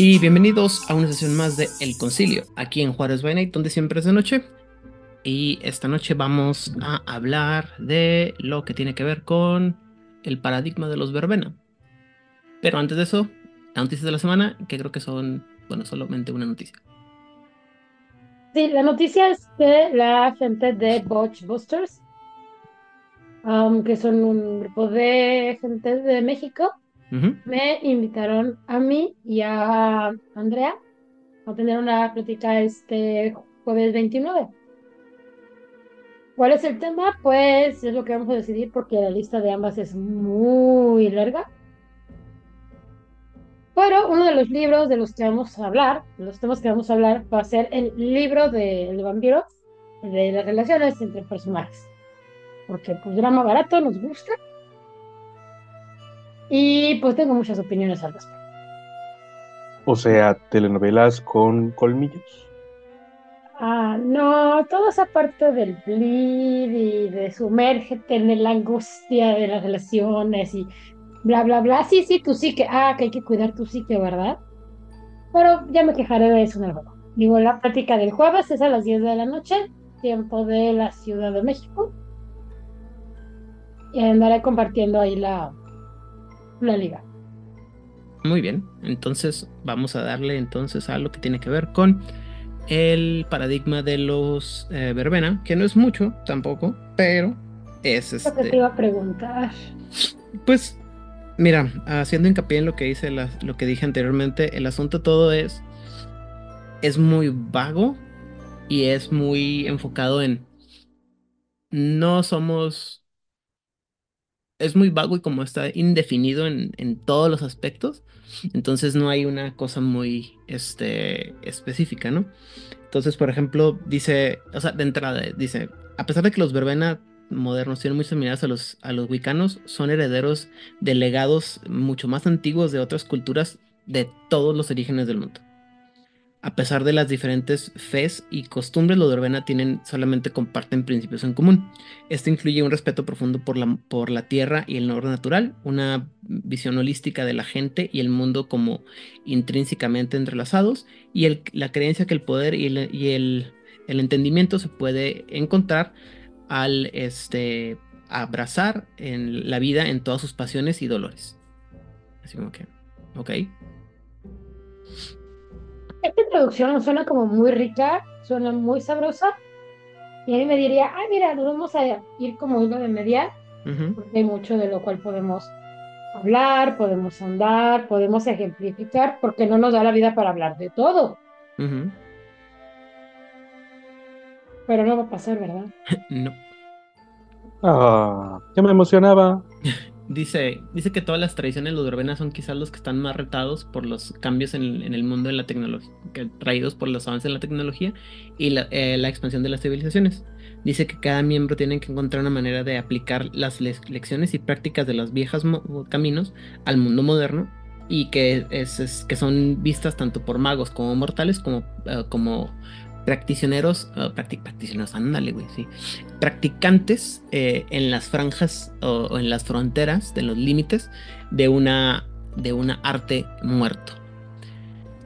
Y bienvenidos a una sesión más de El Concilio, aquí en Juárez by Night, donde siempre es de noche. Y esta noche vamos a hablar de lo que tiene que ver con el paradigma de los verbena. Pero antes de eso, las noticias de la semana, que creo que son, bueno, solamente una noticia. Sí, la noticia es de la gente de Botch Busters, um, que son un grupo de gente de México. Me invitaron a mí y a Andrea a tener una plática este jueves 29. ¿Cuál es el tema? Pues es lo que vamos a decidir porque la lista de ambas es muy larga. Pero uno de los libros de los que vamos a hablar, de los temas que vamos a hablar, va a ser el libro del vampiro, de las relaciones entre personajes. Porque pues drama barato nos gusta. Y pues tengo muchas opiniones al respecto. O sea, telenovelas con colmillos. Ah, no, toda esa parte del bleed y de sumérgete en la angustia de las relaciones y bla, bla, bla. Sí, sí, tu psique. Ah, que hay que cuidar tu psique, ¿verdad? Pero ya me quejaré de eso en. Digo, la plática del jueves es a las 10 de la noche, tiempo de la Ciudad de México. Y andaré compartiendo ahí la, la liga. Muy bien, entonces vamos a darle entonces a lo que tiene que ver con el paradigma de los eh, verbena, que no es mucho tampoco, pero es Lo que te este, iba a preguntar. pues mira, haciendo hincapié en lo que dice la- lo que dije anteriormente, el asunto todo es es muy vago y es muy enfocado en no somos es muy vago y como está indefinido en, en todos los aspectos, entonces no hay una cosa muy este, específica, ¿no? Entonces, por ejemplo, dice, o sea, de entrada, dice, a pesar de que los verbena modernos tienen muy similares a los, a los wicanos, son herederos de legados mucho más antiguos de otras culturas de todos los orígenes del mundo. A pesar de las diferentes fes y costumbres, los verbena tienen solamente comparten principios en común. Esto incluye un respeto profundo por la, por la tierra y el orden natural, una visión holística de la gente y el mundo como intrínsecamente entrelazados, y la creencia que el poder y, el, y el- el entendimiento se puede encontrar al este, abrazar en la vida en todas sus pasiones y dolores. Así como que, ok. Esta introducción suena como muy rica, suena muy sabrosa. Y a mí me diría, ah, mira, nos vamos a ir como hilo de media, porque hay mucho de lo cual podemos hablar, podemos andar, podemos ejemplificar, porque no nos da la vida para hablar de todo. Pero no va a pasar, ¿verdad? No. Ah, ya me emocionaba. Dice, dice que todas las tradiciones ludovenas son quizás los que están más retados por los cambios en, el mundo de la tecnología, traídos por los avances en la tecnología y la, eh, la expansión de las civilizaciones. Dice que cada miembro tiene que encontrar una manera de aplicar las le- lecciones y prácticas de los viejos caminos al mundo moderno y que, es- que son vistas tanto por magos como mortales como, eh, como practicioneros, eh, practi- practicioneros, ándale, güey, sí practicantes eh, en las franjas o, o en las fronteras de los límites de una de una arte muerto.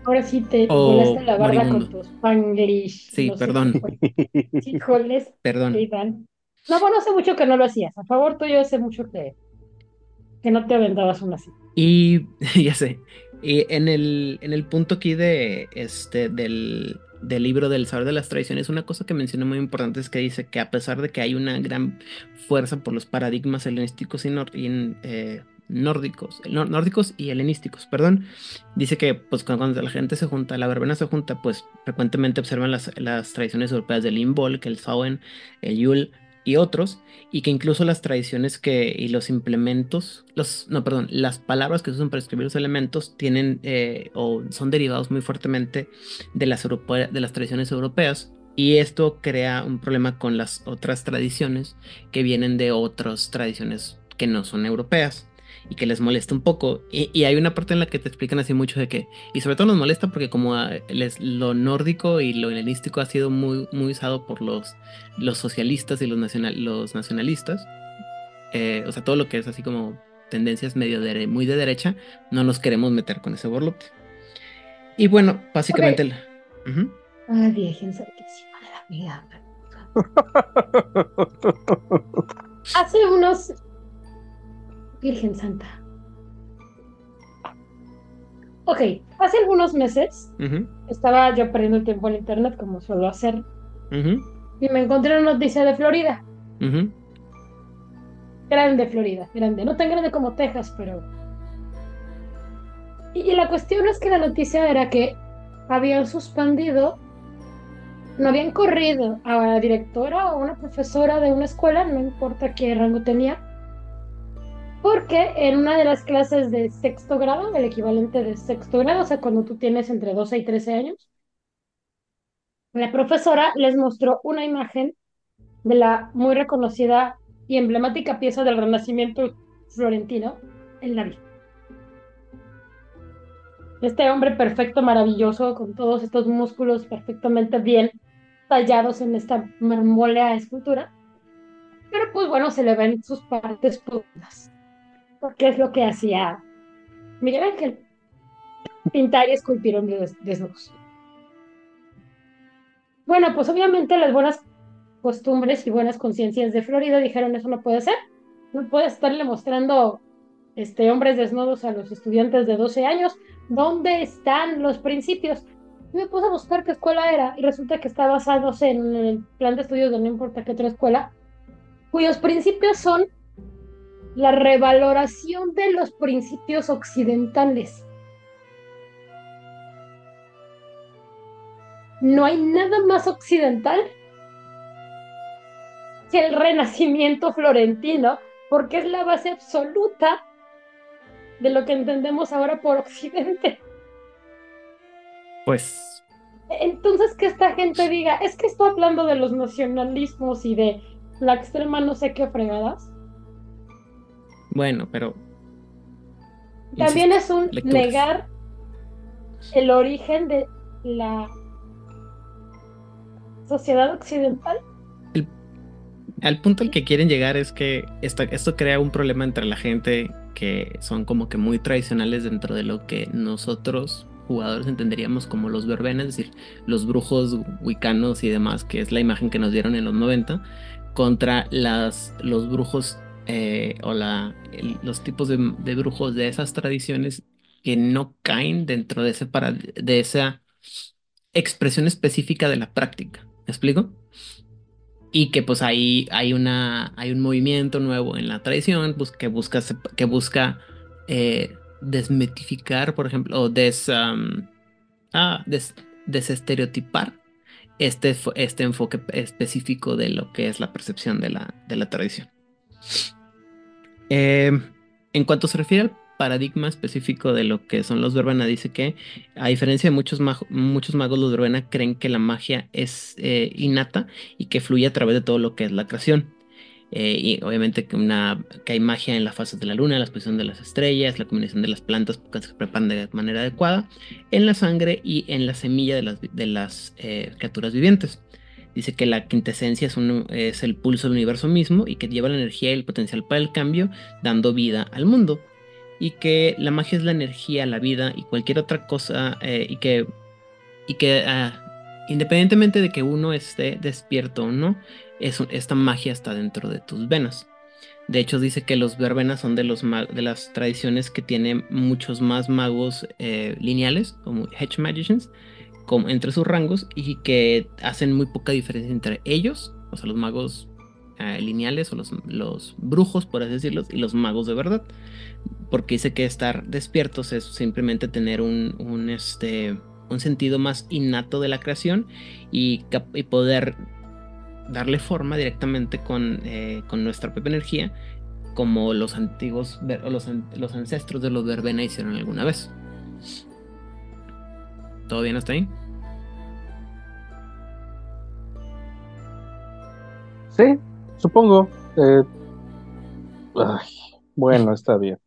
Ahora sí te O volaste la barda con moribundo. tus spanglish. Sí, no perdón. Híjoles, Perdón. No, bueno, hace mucho que no lo hacías. A favor tuyo, hace mucho que, que no te aventabas una así. Y ya sé. Y en el, en el punto aquí de este del, del libro del saber de las tradiciones, una cosa que menciona muy importante es que dice que a pesar de que hay una gran fuerza por los paradigmas helenísticos y, eh, nórdicos, nórdicos y helenísticos, perdón, dice que pues cuando, la gente se junta, la verbena se junta, pues frecuentemente observan las, las tradiciones europeas del Imbolc, el Samhain, el Yule y otros, y que incluso las tradiciones que y los implementos, los, no, perdón, las palabras que se usan para escribir los elementos tienen eh, o son derivados muy fuertemente de las, europe- de las tradiciones europeas. Y esto crea un problema con las otras tradiciones que vienen de otras tradiciones que no son europeas y que les molesta un poco. Y, y hay una parte en la que te explican así mucho de que, y sobre todo nos molesta porque como ah, les- lo nórdico y lo helenístico ha sido muy, muy usado por los, los socialistas y los, nacional, los nacionalistas, eh, o sea, todo lo que es así como tendencias medio de, muy de derecha, no nos queremos meter con ese overlook. Y bueno, básicamente... Ok. el- Ujú. Ah, Virgen Santísima de la vida. Hace unos. Virgen Santa. Ok, hace algunos meses estaba yo perdiendo el tiempo en internet, como suelo hacer, y me encontré una noticia de Florida. Grande Florida, grande. No tan grande como Texas, pero. Y, y la cuestión es que la noticia era que habían suspendido, no habían corrido a la directora o una profesora de una escuela, no importa qué rango tenía, porque en una de las clases de sexto grado, el equivalente de sexto grado, o sea, cuando tú tienes entre 12 y 13 años, la profesora les mostró una imagen de la muy reconocida y emblemática pieza del Renacimiento florentino, el David. Este hombre perfecto, maravilloso, con todos estos músculos perfectamente bien tallados en esta marmolea escultura. Pero pues bueno, se le ven sus partes putas. Porque es lo que hacía Miguel Ángel. Pintar y esculpir hombres desnudos. Bueno, pues obviamente las buenas costumbres y buenas conciencias de Florida dijeron eso no puede ser. No puedes estarle mostrando este, hombres desnudos a los estudiantes de 12 años. ¿Dónde están los principios? Y me puse a buscar qué escuela era y resulta que está basándose en el plan de estudios de no importa qué otra escuela, cuyos principios son la revaloración de los principios occidentales. No hay nada más occidental que el renacimiento florentino, porque es la base absoluta de lo que entendemos ahora por occidente. Pues Entonces que esta gente diga, es que estoy hablando de los nacionalismos y de la extrema no sé qué fregadas. Bueno, pero... También insisto, es un lecturas. negar el origen de la sociedad occidental. Al punto al que quieren llegar es que esto, esto crea un problema entre la gente que son como que muy tradicionales dentro de lo que nosotros jugadores entenderíamos como los verbenas, es decir, los brujos wicanos y demás, que es la imagen que nos dieron en los 90, contra las, los brujos eh, o los tipos de, brujos de esas tradiciones que no caen dentro de, ese de esa expresión específica de la práctica. ¿Me explico? Y que pues ahí hay una hay un movimiento nuevo en la tradición pues, que busca que eh, por ejemplo, o ah, des- desestereotipar este, este enfoque específico de lo que es la percepción de la tradición. Eh, en cuanto se refiere al paradigma específico de lo que son los verbena, dice que a diferencia de muchos, muchos magos, los verbena creen que la magia es eh, innata y que fluye a través de todo lo que es la creación. Eh, y obviamente que, hay magia en la fase de la luna, la exposición de las estrellas, la combinación de las plantas que se preparan de manera adecuada, en la sangre y en la semilla de las, las criaturas vivientes. Dice que la quintesencia es, el pulso del universo mismo y que lleva la energía y el potencial para el cambio, dando vida al mundo. Y que la magia es la energía, la vida y cualquier otra cosa, eh, y que, ah, independientemente de que uno esté despierto o no, esta magia está dentro de tus venas. De hecho, dice que los verbenas son de las tradiciones que tienen muchos más magos eh, lineales, como Hedge Magicians, entre sus rangos, y que hacen muy poca diferencia entre ellos, o sea, los magos eh, lineales o los, los brujos, por así decirlo, y los magos de verdad. Porque dice que estar despiertos es simplemente tener un, este, un sentido más innato de la creación y, poder darle forma directamente con, eh, con nuestra propia energía, como los antiguos, los, los ancestros de los verbena hicieron alguna vez. ¿Todo bien hasta ahí? Sí, supongo. Eh, ay, bueno, está bien.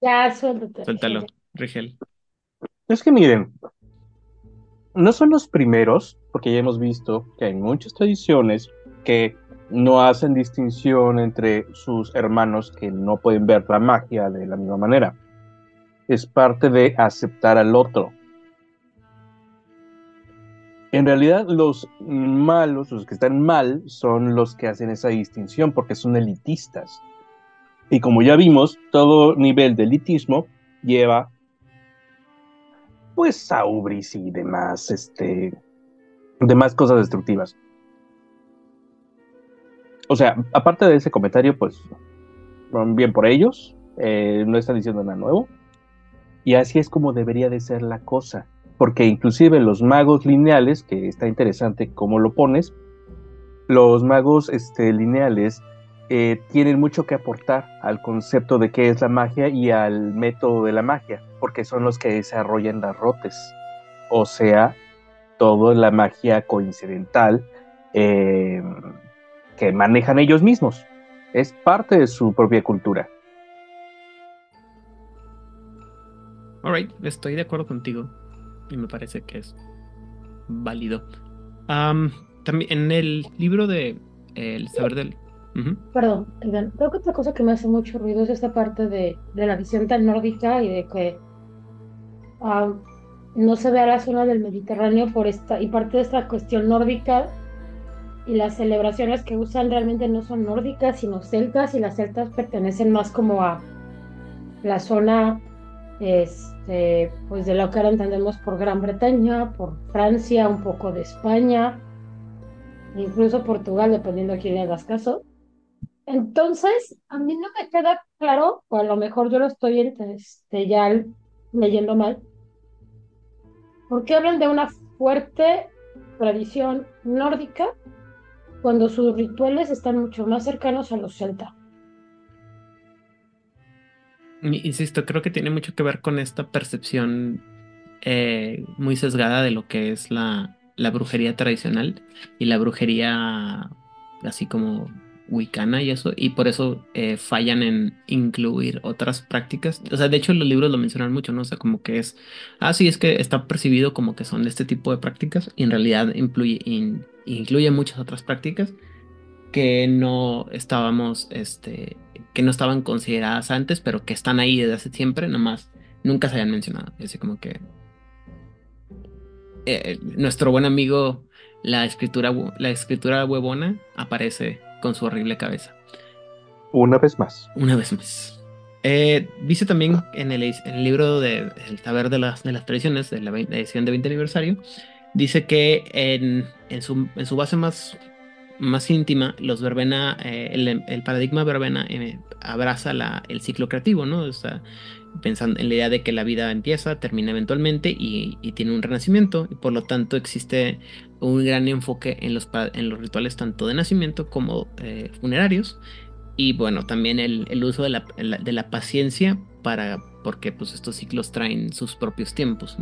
Ya, suéltate. Suéltalo, Rigel. Rigel. Es que miren, no son los primeros, porque ya hemos visto que hay muchas tradiciones que no hacen distinción entre sus hermanos que no pueden ver la magia de la misma manera. Es parte de aceptar al otro. En realidad los malos, los que están mal, son los que hacen esa distinción porque son elitistas. Y como ya vimos, todo nivel de elitismo lleva pues a y demás, este, demás cosas destructivas. O sea, aparte de ese comentario, pues bien por ellos, eh, no están diciendo nada nuevo. Y así es como debería de ser la cosa. Porque inclusive los magos lineales, que está interesante cómo lo pones, los magos este, lineales eh, tienen mucho que aportar al concepto de qué es la magia y al método de la magia, porque son los que desarrollan las rotes, o sea, toda la magia coincidental eh, que manejan ellos mismos. Es parte de su propia cultura. Alright, estoy de acuerdo contigo y me parece que es válido. también en el libro de El saber del Perdón, creo que otra cosa que me hace mucho ruido es esta parte de, la visión tan nórdica y de que no se vea la zona del Mediterráneo por esta, y parte de esta cuestión nórdica y las celebraciones que usan realmente no son nórdicas, sino celtas, y las celtas pertenecen más como a la zona pues de lo que ahora entendemos por Gran Bretaña, por Francia, un poco de España, incluso Portugal, dependiendo a quién le hagas caso. Entonces, a mí no me queda claro, o a lo mejor yo lo estoy este, ya leyendo mal, ¿por qué hablan de una fuerte tradición nórdica cuando sus rituales están mucho más cercanos a los celta? Insisto, creo que tiene mucho que ver con esta percepción eh, muy sesgada de lo que es la, la brujería tradicional y la brujería así como wicana y eso, y por eso eh, fallan en incluir otras prácticas. O sea, de hecho los libros lo mencionan mucho, ¿no? O sea, como que es, ah, sí, es que está percibido como que son de este tipo de prácticas, y en realidad incluye, incluye muchas otras prácticas que no estábamos, este, que no estaban consideradas antes, pero que están ahí desde hace siempre, nada más nunca se habían mencionado. Así como que eh, nuestro buen amigo, la escritura, la escritura huevona, aparece con su horrible cabeza. Una vez más. Una vez más. Eh, dice también en el, libro de El saber de las, de las tradiciones, de la, edición de 20 aniversario, dice que en, en, su, en su base más, más íntima, los verbena, eh, el, paradigma verbena eh, abraza la, el ciclo creativo, ¿no? O sea, pensando en la idea de que la vida empieza, termina eventualmente y, y, tiene un renacimiento, y por lo tanto existe un gran enfoque en los, en los rituales tanto de nacimiento como eh, funerarios. Y bueno, también el, el uso de la, de la, paciencia para, porque pues estos ciclos traen sus propios tiempos.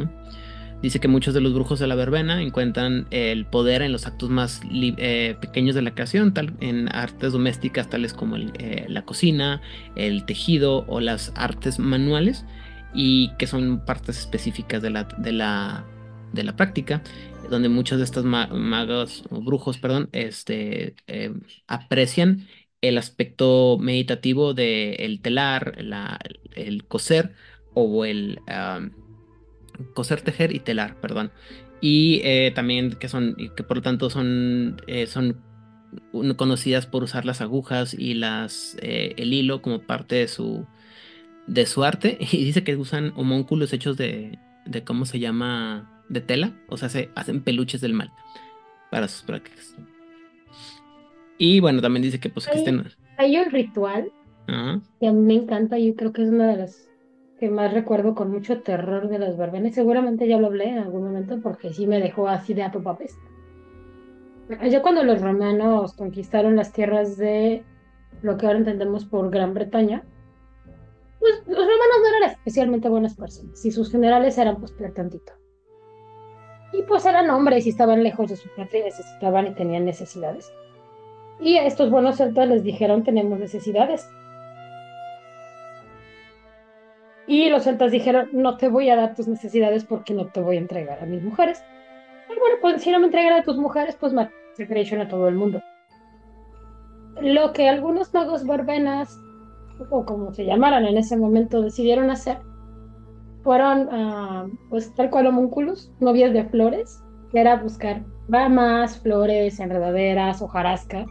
Dice que muchos de los brujos de la verbena encuentran el poder en los actos más eh, pequeños de la creación, tal, en artes domésticas tales como eh, la cocina, el tejido o las artes manuales, y que son partes específicas de la, de la, de la práctica donde muchos de estos magos o brujos, perdón, este, eh, aprecian el aspecto meditativo del telar, el coser o el coser, tejer y telar, perdón. Y eh, también que son, que por lo tanto son, eh, son conocidas por usar las agujas y las, el hilo como parte de su, de su arte. Y dice que usan homúnculos hechos de, de ¿cómo se llama? de tela, o sea, se hacen peluches del mal para sus prácticas. Y bueno, también dice que pues que estén... Hay un ritual que a mí me encanta, yo creo que es una de las que más recuerdo con mucho terror de las verbenas. Seguramente ya lo hablé en algún momento porque sí me dejó así de apopapes. Ya cuando los romanos conquistaron las tierras de lo que ahora entendemos por Gran Bretaña, pues los romanos no eran especialmente buenas personas y sus generales eran pues tantito. Y pues eran hombres y estaban lejos de su patria y necesitaban y tenían necesidades. Y a estos buenos celtas les dijeron, tenemos necesidades. Y los celtas dijeron, no te voy a dar tus necesidades porque no te voy a entregar a mis mujeres. Y bueno, pues si no me entregan a tus mujeres, pues se a todo el mundo. Lo que algunos magos barbenas, o como se llamaran en ese momento, decidieron hacer fueron, ah, pues tal cual homúnculos, novias de flores, que era buscar ramas, flores, enredaderas, hojarasca,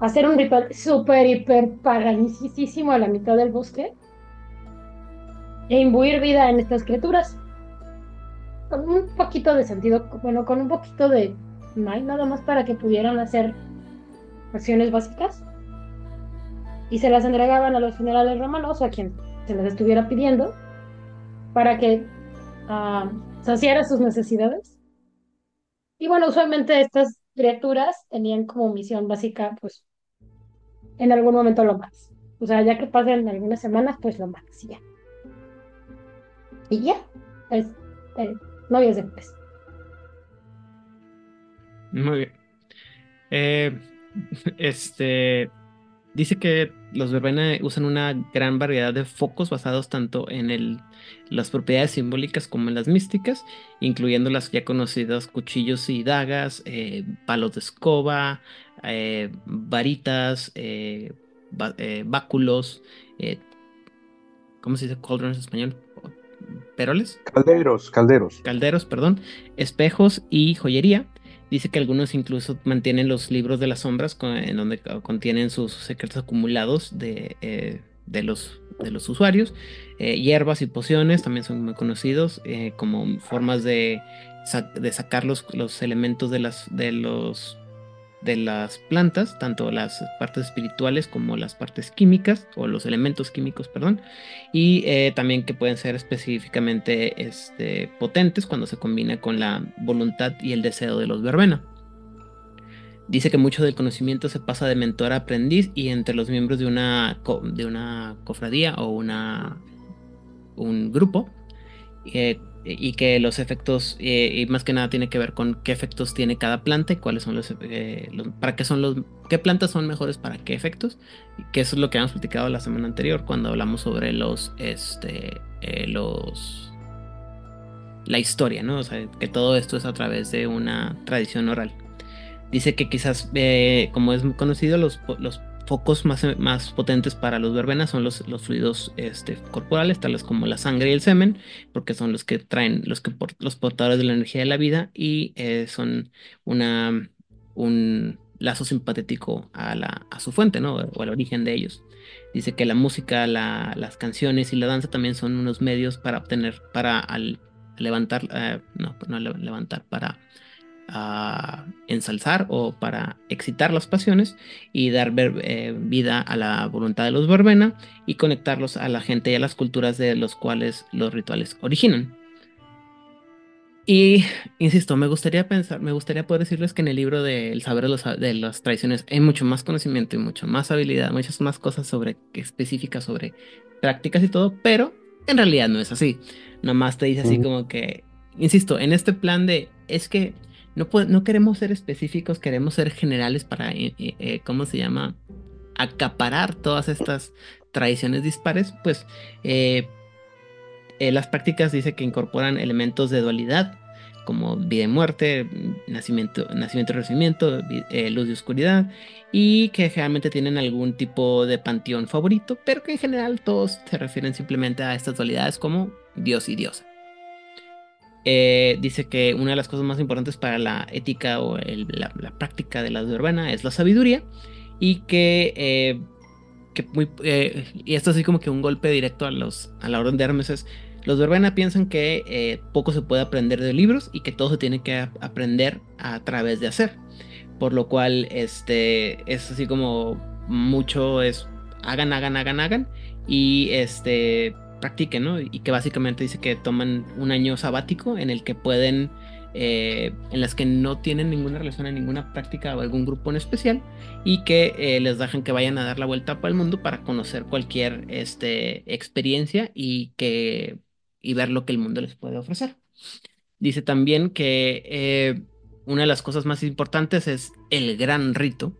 hacer un ritual súper, hiper paganicísimo a la mitad del bosque e imbuir vida en estas criaturas. Con un poquito de sentido, bueno, con un poquito de hay nada más para que pudieran hacer acciones básicas. Y se las entregaban a los funerales romanos o a quien se les estuviera pidiendo para que uh, saciara sus necesidades. Y bueno, usualmente estas criaturas tenían como misión básica, pues, en algún momento lo más. O sea, ya que pasen algunas semanas, pues lo más, ya. Y ya, es eh, novias después. Muy bien. Eh, este dice que los verbena usan una gran variedad de focos basados tanto en el, las propiedades simbólicas como en las místicas, incluyendo las ya conocidas cuchillos y dagas, eh, palos de escoba, eh, varitas, báculos, ¿cómo se dice cauldrons en español? ¿Peroles? Calderos, calderos. Calderos, perdón, espejos y joyería. Dice que algunos incluso mantienen los libros de las sombras en donde contienen sus secretos acumulados de, eh, de, los, de los usuarios. Eh, hierbas y pociones también son muy conocidos eh, como formas de, de sacar los, los, elementos de, las, de los de las plantas, tanto las partes espirituales como las partes químicas, o los elementos químicos, perdón, y eh, también que pueden ser específicamente este, potentes cuando se combina con la voluntad y el deseo de los verbena. Dice que mucho del conocimiento se pasa de mentor a aprendiz y entre los miembros de una, de una cofradía o una, un grupo. Eh, y que los efectos, eh, y más que nada tiene que ver con qué efectos tiene cada planta y cuáles son eh, los, para qué son los, qué plantas son mejores para qué efectos, que eso es lo que habíamos platicado la semana anterior cuando hablamos sobre los, este, eh, los, la historia, ¿no? O sea, que todo esto es a través de una tradición oral. Dice que quizás, como es conocido, los, los focos más, más potentes para los verbenas son los, los fluidos este, corporales, tales como la sangre y el semen, porque son los que traen, los, que los portadores de la energía de la vida y eh, son una, un lazo simpatético a, la, a su fuente, ¿no? O al origen de ellos. Dice que la música, la, las canciones y la danza también son unos medios para obtener, para al levantar, eh, no, no levantar, para a ensalzar o para excitar las pasiones y dar eh, vida a la voluntad de los verbena y conectarlos a la gente y a las culturas de los cuales los rituales originan. Y insisto, me gustaría pensar, me gustaría poder decirles que en el libro del saber de, los, de, las tradiciones hay mucho más conocimiento y mucho más habilidad, muchas más cosas sobre específicas sobre prácticas y todo, pero en realidad no es así. Nomás te dice así como que, insisto, en este plan de es que no, queremos ser específicos, queremos ser generales para, eh, eh, eh, ¿cómo se llama? Acaparar todas estas tradiciones dispares, pues las prácticas dice que incorporan elementos de dualidad, como vida y muerte, nacimiento, nacimiento y renacimiento, luz y oscuridad, y que generalmente tienen algún tipo de panteón favorito, pero que en general todos se refieren simplemente a estas dualidades como Dios y diosa. Eh, dice que una de las cosas más importantes para la ética o la, práctica de la urbana es la sabiduría y que, eh, eh, y esto así como que un golpe directo a, los, a la orden de Hermes es, los verbena piensan que poco se puede aprender de libros y que todo se tiene que aprender a través de hacer, por lo cual este, es así como mucho es hagan, hagan, hagan, hagan y este practiquen, ¿no? Y que básicamente dice que toman un año sabático en el que pueden, eh, en las que no tienen ninguna relación a ninguna práctica o algún grupo en especial y que eh, les dejan que vayan a dar la vuelta para el mundo para conocer cualquier este, experiencia y, que, y ver lo que el mundo les puede ofrecer. Dice también que eh, una de las cosas más importantes es el gran rito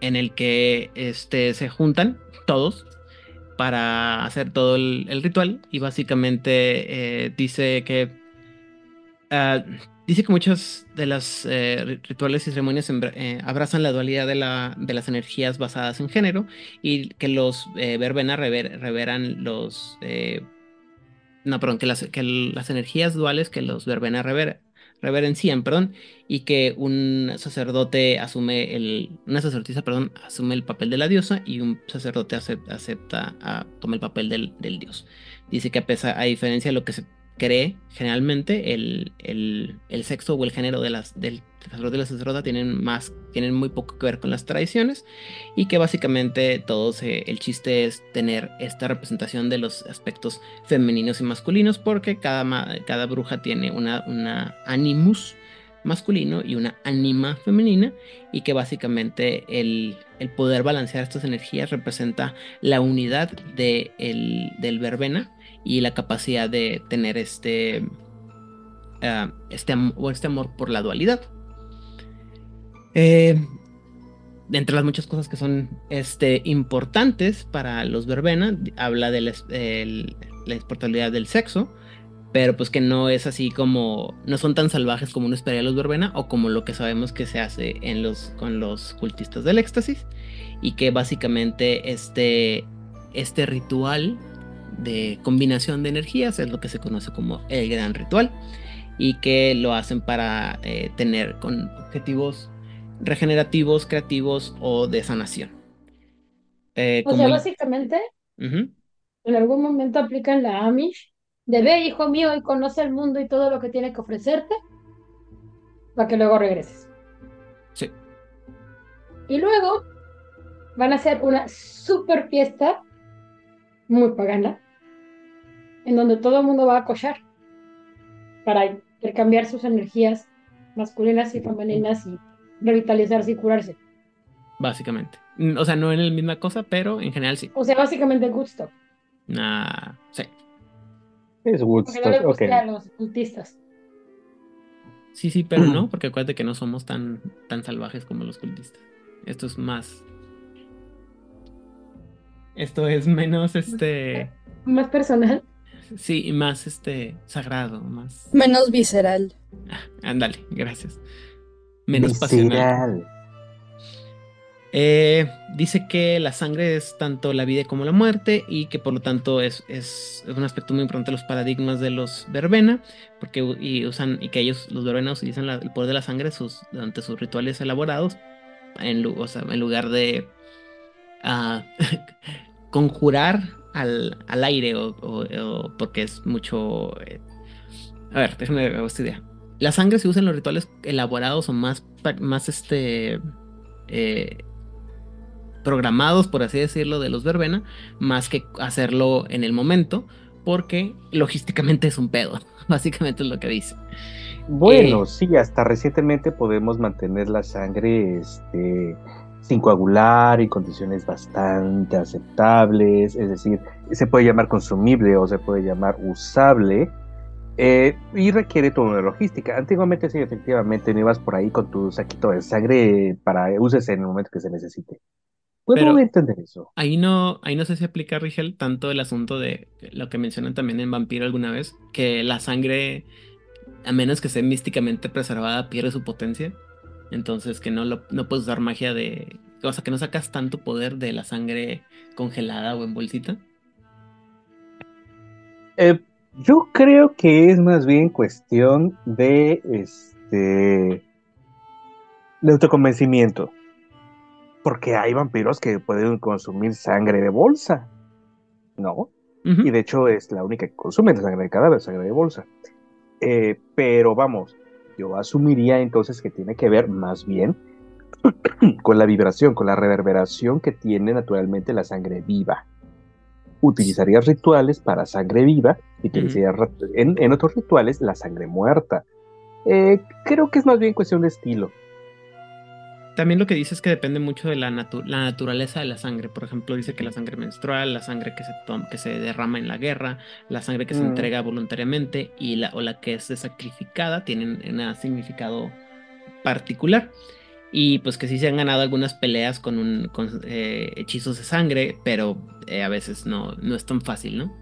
en el que este, se juntan todos para hacer todo el, ritual y básicamente eh, dice que ah, dice que muchos de los eh, rituales y ceremonias eh, abrazan la dualidad de, la, de, las energías basadas en género y que los verbena reveran los no perdón que las, que las energías duales que los verbena reverencian, perdón, y que un sacerdote asume el, una sacerdotisa, perdón, asume el papel de la diosa y un sacerdote acepta, a, toma el papel del, del, dios. Dice que a, pesar, a diferencia de lo que se cree generalmente, el, el, el sexo o el género de las, del sacerdote y la sacerdota tienen más, tienen muy poco que ver con las tradiciones y que básicamente todos, el chiste es tener esta representación de los aspectos femeninos y masculinos porque cada, cada bruja tiene una, una animus masculino y una anima femenina y que básicamente el, el poder balancear estas energías representa la unidad de el, del verbena y la capacidad de tener este, uh, este, amor por la dualidad. Eh, entre las muchas cosas que son este, importantes para los verbena, habla de la, la del sexo, pero pues que no es así como, no son tan salvajes como uno esperaría los verbena o como lo que sabemos que se hace en los, con los cultistas del éxtasis, y que básicamente este, este ritual de combinación de energías, es lo que se conoce como el gran ritual, y que lo hacen para eh, tener con objetivos regenerativos, creativos o de sanación. Eh, o sea, básicamente, en algún momento aplican la Amish de ve, hijo mío, y conoce el mundo y todo lo que tiene que ofrecerte, para que luego regreses. Sí. Y luego van a hacer una super fiesta, muy pagana, en donde todo el mundo va a cochar para intercambiar sus energías masculinas y femeninas y revitalizarse y curarse. Básicamente. O sea, no en la misma cosa, pero en general sí. O sea, básicamente gusto. Ah, sí. Es Woodstock. Porque no le a los cultistas. Sí, sí, pero no, porque acuérdate que no somos tan, tan salvajes como los cultistas. Esto es más. Esto es menos este. Más personal. Sí, más este sagrado, más. Menos visceral. Ah, ándale, gracias. Menos pasional. Eh, dice que la sangre es tanto la vida como la muerte y que por lo tanto es, es, un aspecto muy importante de los paradigmas de los verbena, porque y usan y que ellos, los verbena, utilizan el poder de la sangre sus, durante sus rituales elaborados, en, en lugar de uh, conjurar al, al aire o, porque es mucho... Eh, a ver, déjame ver esta idea. La sangre se usa en los rituales elaborados o más, más este... Eh, programados, por así decirlo, de los verbena, más que hacerlo en el momento, porque logísticamente es un pedo, básicamente es lo que dice. Bueno, eh, sí, hasta recientemente podemos mantener la sangre este, sin coagular y condiciones bastante aceptables, es decir, se puede llamar consumible o se puede llamar usable. Eh, y requiere toda una logística. Antiguamente sí, efectivamente, no ibas por ahí con tu saquito de sangre para uses en el momento que se necesite. Puedo entender eso. Ahí no, ahí no sé si aplica, Rigel, tanto el asunto de lo que mencionan también en Vampiro alguna vez, que la sangre, a menos que sea místicamente preservada, pierde su potencia. Entonces que no, lo, no puedes usar magia de... O sea, que no sacas tanto poder de la sangre congelada o en bolsita. Eh, yo creo que es más bien cuestión de este de autoconvencimiento. Porque hay vampiros que pueden consumir sangre de bolsa, ¿no? Y de hecho es la única que consume la sangre de cadáver, sangre de bolsa. Eh, pero vamos, yo asumiría entonces que tiene que ver más bien con la vibración, con la reverberación que tiene naturalmente la sangre viva. Utilizarías rituales para sangre viva y utilizarías en, otros rituales la sangre muerta. Eh, creo que es más bien cuestión de estilo también lo que dice es que depende mucho de la, la, naturaleza de la sangre. Por ejemplo, dice que la sangre menstrual, la sangre que se, que se derrama en la guerra, la sangre que se mm. entrega voluntariamente y la, o la que es sacrificada tienen un significado particular. Y pues que sí se han ganado algunas peleas con, un, con eh, hechizos de sangre, pero eh, a veces no, no es tan fácil, ¿no?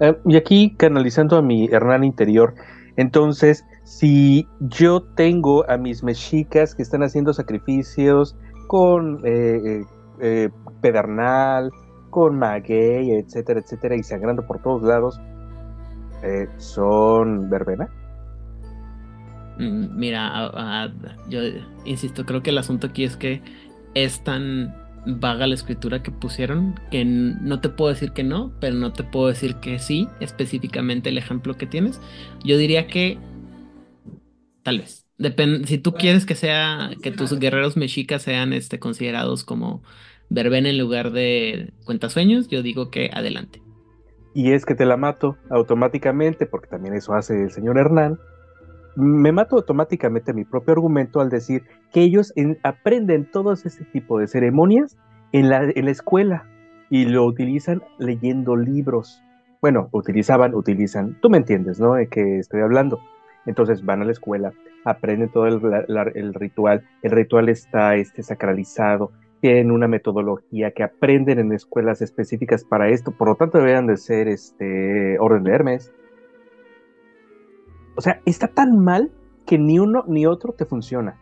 Eh, y aquí canalizando a mi Hernán interior, entonces si yo tengo a mis mexicas que están haciendo sacrificios con eh, eh, eh, pedernal, con maguey, etcétera, etcétera, y sangrando por todos lados, ¿son verbena? Mm, mira, yo insisto, creo que el asunto aquí es que es tan vaga la escritura que pusieron que no te puedo decir que no, pero no te puedo decir que sí, específicamente el ejemplo que tienes. Yo diría que tal vez. Depende, si tú quieres que sea, que tus guerreros mexicas sean este, considerados como verbena en lugar de cuentasueños, yo digo que adelante. Y es que te la mato automáticamente, porque también eso hace el señor Hernán, me mato automáticamente mi propio argumento al decir que ellos aprenden todos ese tipo de ceremonias en la, en la escuela y lo utilizan leyendo libros. Bueno, utilizaban, utilizan, tú me entiendes, ¿no? De qué estoy hablando. Entonces van a la escuela, aprenden todo el, el ritual, el ritual está este, sacralizado, tienen una metodología que aprenden en escuelas específicas para esto, por lo tanto deberían de ser este, orden de Hermes, o sea, está tan mal que ni uno ni otro te funciona.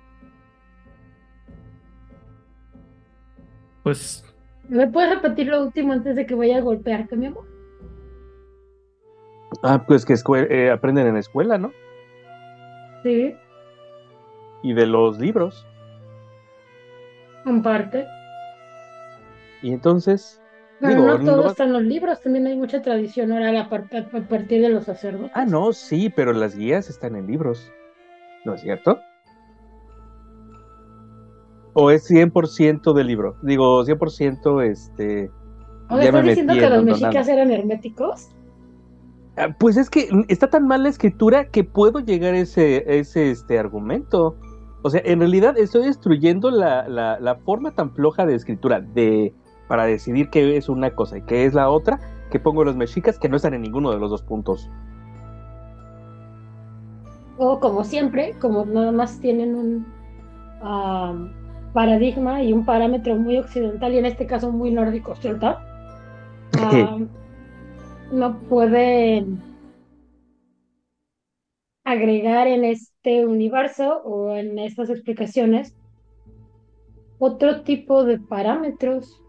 Pues. ¿Me puedes repetir lo último antes de que vaya a golpearte, mi amor? Ah, pues que eh, aprenden en la escuela, ¿no? Sí. Y de los libros. En parte. Y entonces, pero no todo está en los libros, también hay mucha tradición oral a, partir de los sacerdotes. Ah, no, sí, pero las guías están en libros, ¿no es cierto? ¿O es 100% de libro? Digo, 100% este... ¿Estás diciendo que los mexicas eran herméticos? Ah, pues es que está tan mal la escritura que puedo llegar a ese, ese este, argumento. O sea, en realidad estoy destruyendo la, la, la forma tan floja de escritura de para decidir qué es una cosa y qué es la otra, que pongo los mexicas que no están en ninguno de los dos puntos. O como siempre, como nada más tienen un paradigma y un parámetro muy occidental y en este caso muy nórdico, ¿cierto? no pueden agregar en este universo o en estas explicaciones otro tipo de parámetros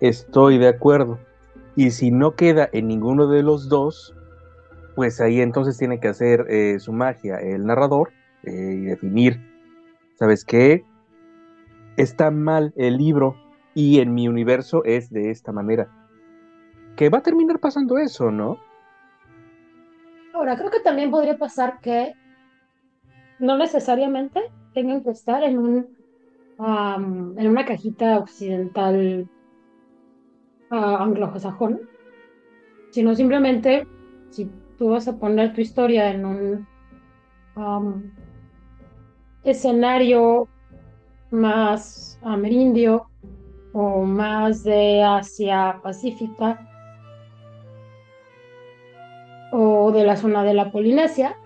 Estoy de acuerdo. Y si no queda en ninguno de los dos, pues ahí entonces tiene que hacer eh, su magia el narrador eh, y definir, ¿sabes qué? Está mal el libro y en mi universo es de esta manera. Que va a terminar pasando eso, ¿no? Ahora, creo que también podría pasar que no necesariamente tengan que estar en un en una cajita occidental anglosajón, sino simplemente si tú vas a poner tu historia en un um, escenario más amerindio o más de Asia Pacífica o de la zona de la Polinesia,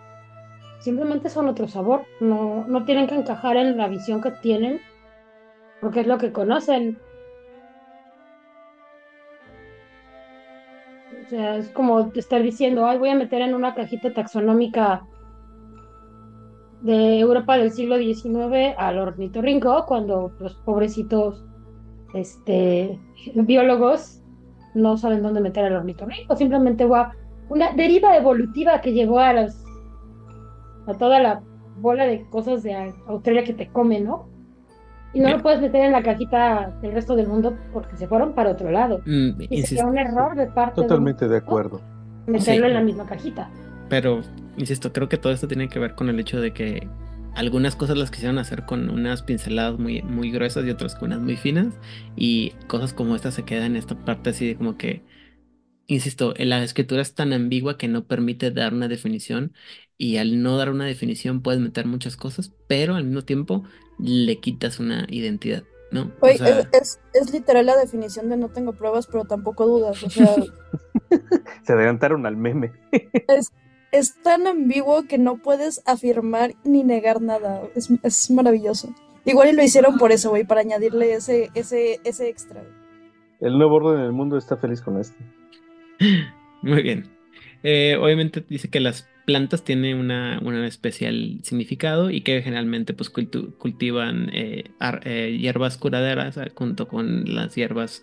simplemente son otro sabor, no, no tienen que encajar en la visión que tienen, porque es lo que conocen. O sea, es como estar diciendo, ay, voy a meter en una cajita taxonómica de Europa del siglo XIX al ornitorrinco, cuando los pobrecitos este, biólogos no saben dónde meter al ornitorrinco, simplemente va una deriva evolutiva que llevó a los a toda la bola de cosas de Australia que te comen, ¿no? Y no lo puedes meter en la cajita del resto del mundo porque se fueron para otro lado. Mm, y sería un error de parte Totalmente de, acuerdo. Meterlo en la misma cajita. Pero, insisto, creo que todo esto tiene que ver con el hecho de que algunas cosas las quisieron hacer con unas pinceladas muy, muy gruesas y otras con unas muy finas. Y cosas como esta se quedan en esta parte así de como que, insisto, la escritura es tan ambigua que no permite dar una definición. Y al no dar una definición puedes meter muchas cosas, pero al mismo tiempo le quitas una identidad, ¿no? es, es, literal la definición de no tengo pruebas, pero tampoco dudas. O sea, Se adelantaron al meme. es, es, tan ambiguo que no puedes afirmar ni negar nada. Es, es maravilloso. Igual y lo hicieron por eso, güey, para añadirle ese, ese, ese extra. El nuevo orden del mundo está feliz con esto. Muy bien. Eh, obviamente dice que las plantas tienen una, especial significado y que generalmente pues cultivan eh, eh, hierbas curaderas junto con las hierbas,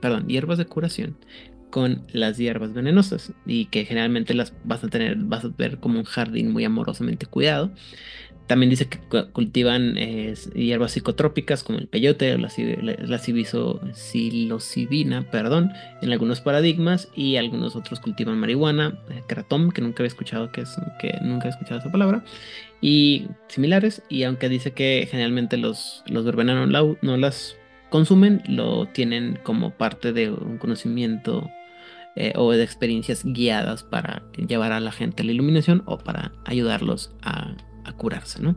perdón, hierbas de curación con las hierbas venenosas y que generalmente las vas a tener, vas a ver como un jardín muy amorosamente cuidado. También dice que cultivan eh, hierbas psicotrópicas como el peyote la, la perdón, en algunos paradigmas y algunos otros cultivan marihuana, eh, kratom, que nunca había escuchado que es que nunca he escuchado esa palabra, y similares. Y aunque dice que generalmente los, los no las consumen, lo tienen como parte de un conocimiento eh, o de experiencias guiadas para llevar a la gente a la iluminación o para ayudarlos a a curarse, ¿no?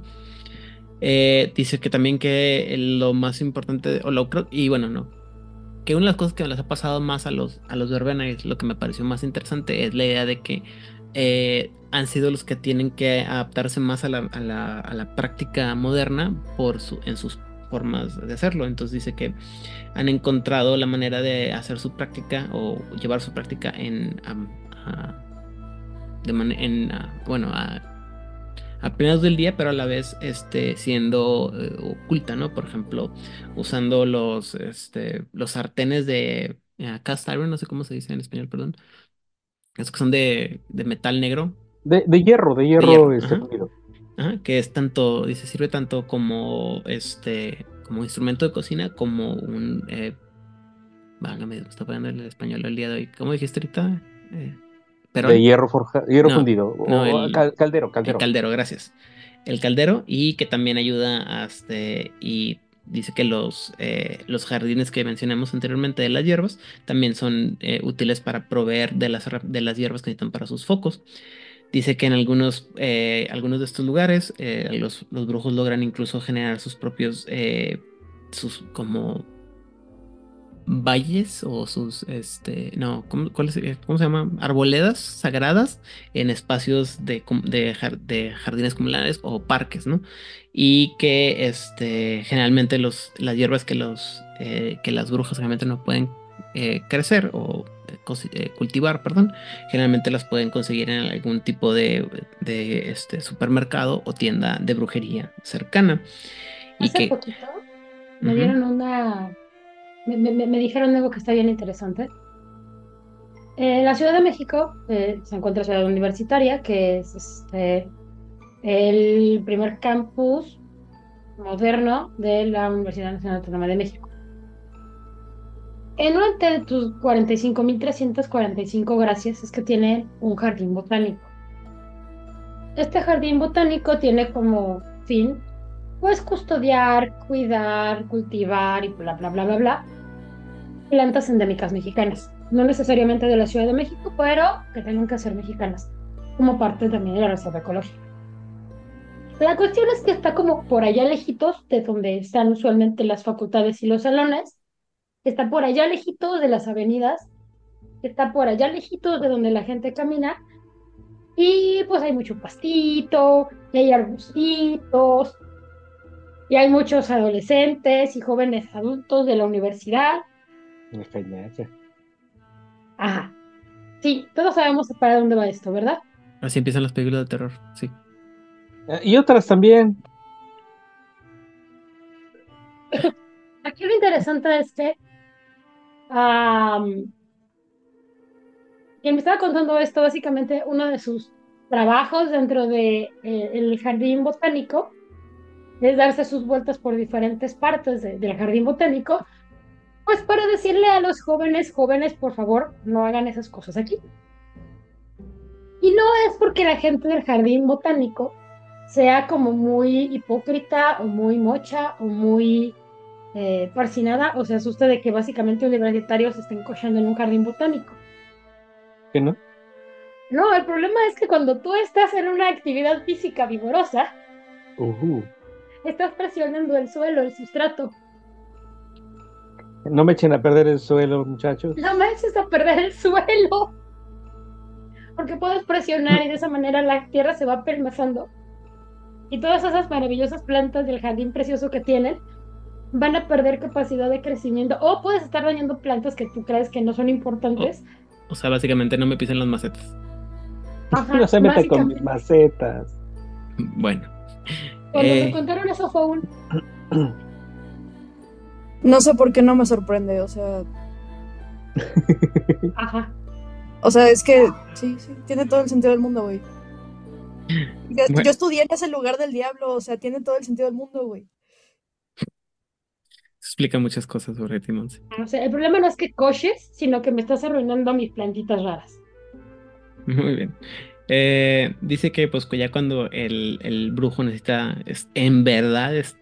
Eh, dice que también que lo más importante, o lo creo, y bueno, no, que una de las cosas que les ha pasado más a los, a los verbena y es lo que me pareció más interesante es la idea de que eh, han sido los que tienen que adaptarse más a la, a la, a la práctica moderna por su, en sus formas de hacerlo. Entonces dice que han encontrado la manera de hacer su práctica o llevar su práctica en, de en bueno, a a plenos del día, pero a la vez este, siendo eh, oculta, ¿no? Por ejemplo, usando los, este, los sartenes de uh, cast iron, no sé cómo se dice en español, perdón. Esos que son de, de metal negro. De, de hierro, de hierro, este, ajá. que es tanto, dice, sirve tanto como este, como instrumento de cocina, como un eh, válgame, me está poniendo el español el día de hoy. ¿Cómo dijiste ahorita? Eh, de hierro, forja, hierro fundido. caldero, caldero. El caldero, gracias. El caldero y que también ayuda a este, y dice que los, eh, los jardines que mencionamos anteriormente de las hierbas también son eh, útiles para proveer de las, de las hierbas que necesitan para sus focos. Dice que en algunos, eh, algunos de estos lugares los, los, brujos logran incluso generar sus propios, sus como valles o sus, este, no, ¿cómo, eh, ¿cómo se llama? Arboledas sagradas en espacios de, de, jardines comunales o parques, ¿no? Y que, este, generalmente los, las hierbas que, los, eh, que las brujas generalmente no pueden eh, crecer o cultivar, perdón, generalmente las pueden conseguir en algún tipo de, de este, supermercado o tienda de brujería cercana. y que, poquito me dieron una me, dijeron algo que está bien interesante. En la Ciudad de México eh, se encuentra ciudad universitaria, que es este, el primer campus moderno de la Universidad Nacional Autónoma de México. En una de tus 45.345 gracias es que tiene un jardín botánico. Este jardín botánico tiene como fin, pues, custodiar, cuidar, cultivar y bla, bla, bla, bla, bla, plantas endémicas mexicanas. No necesariamente de la Ciudad de México, pero que tengan que ser mexicanas, como parte también de la reserva ecológica. La cuestión es que está como por allá lejitos de donde están usualmente las facultades y los salones, está por allá lejitos de las avenidas, está por allá lejitos de donde la gente camina, y pues hay mucho pastito, y hay arbustitos, y hay muchos adolescentes y jóvenes adultos de la universidad Ajá. Sí, todos sabemos para dónde va esto, ¿verdad? Así empiezan las películas de terror, sí. Eh, y otras también. Aquí lo interesante es que quien me estaba contando esto, básicamente uno de sus trabajos dentro del de, eh, jardín botánico es darse sus vueltas por diferentes partes del jardín botánico pues para decirle a los jóvenes, jóvenes, por favor, no hagan esas cosas aquí. Y no es porque la gente del jardín botánico sea como muy hipócrita o muy mocha o muy eh, fascinada o se asuste de que básicamente universitarios estén cochando en un jardín botánico. ¿Qué no? No, el problema es que cuando tú estás en una actividad física vigorosa, estás presionando el suelo, el sustrato. No me echen a perder el suelo, muchachos. No me eches a perder el suelo. Porque puedes presionar y de esa manera la tierra se va permazando. Y todas esas maravillosas plantas del jardín precioso que tienen van a perder capacidad de crecimiento. O puedes estar dañando plantas que tú crees que no son importantes. O, sea, básicamente no me pisen las macetas. no se mete con mis macetas. Bueno. Cuando me eh, contaron eso fue un. No sé por qué no me sorprende, o sea. Ajá. O sea, es que sí, sí, tiene todo el sentido del mundo, güey. Yo, Bueno. yo estudié en ese lugar del diablo, o sea, tiene todo el sentido del mundo, güey. Explica muchas cosas sobre ti, Monse. O sea, el problema no es que coches, sino que me estás arruinando mis plantitas raras. Muy bien. Eh, dice que pues ya cuando el, el brujo necesita es- en verdad es-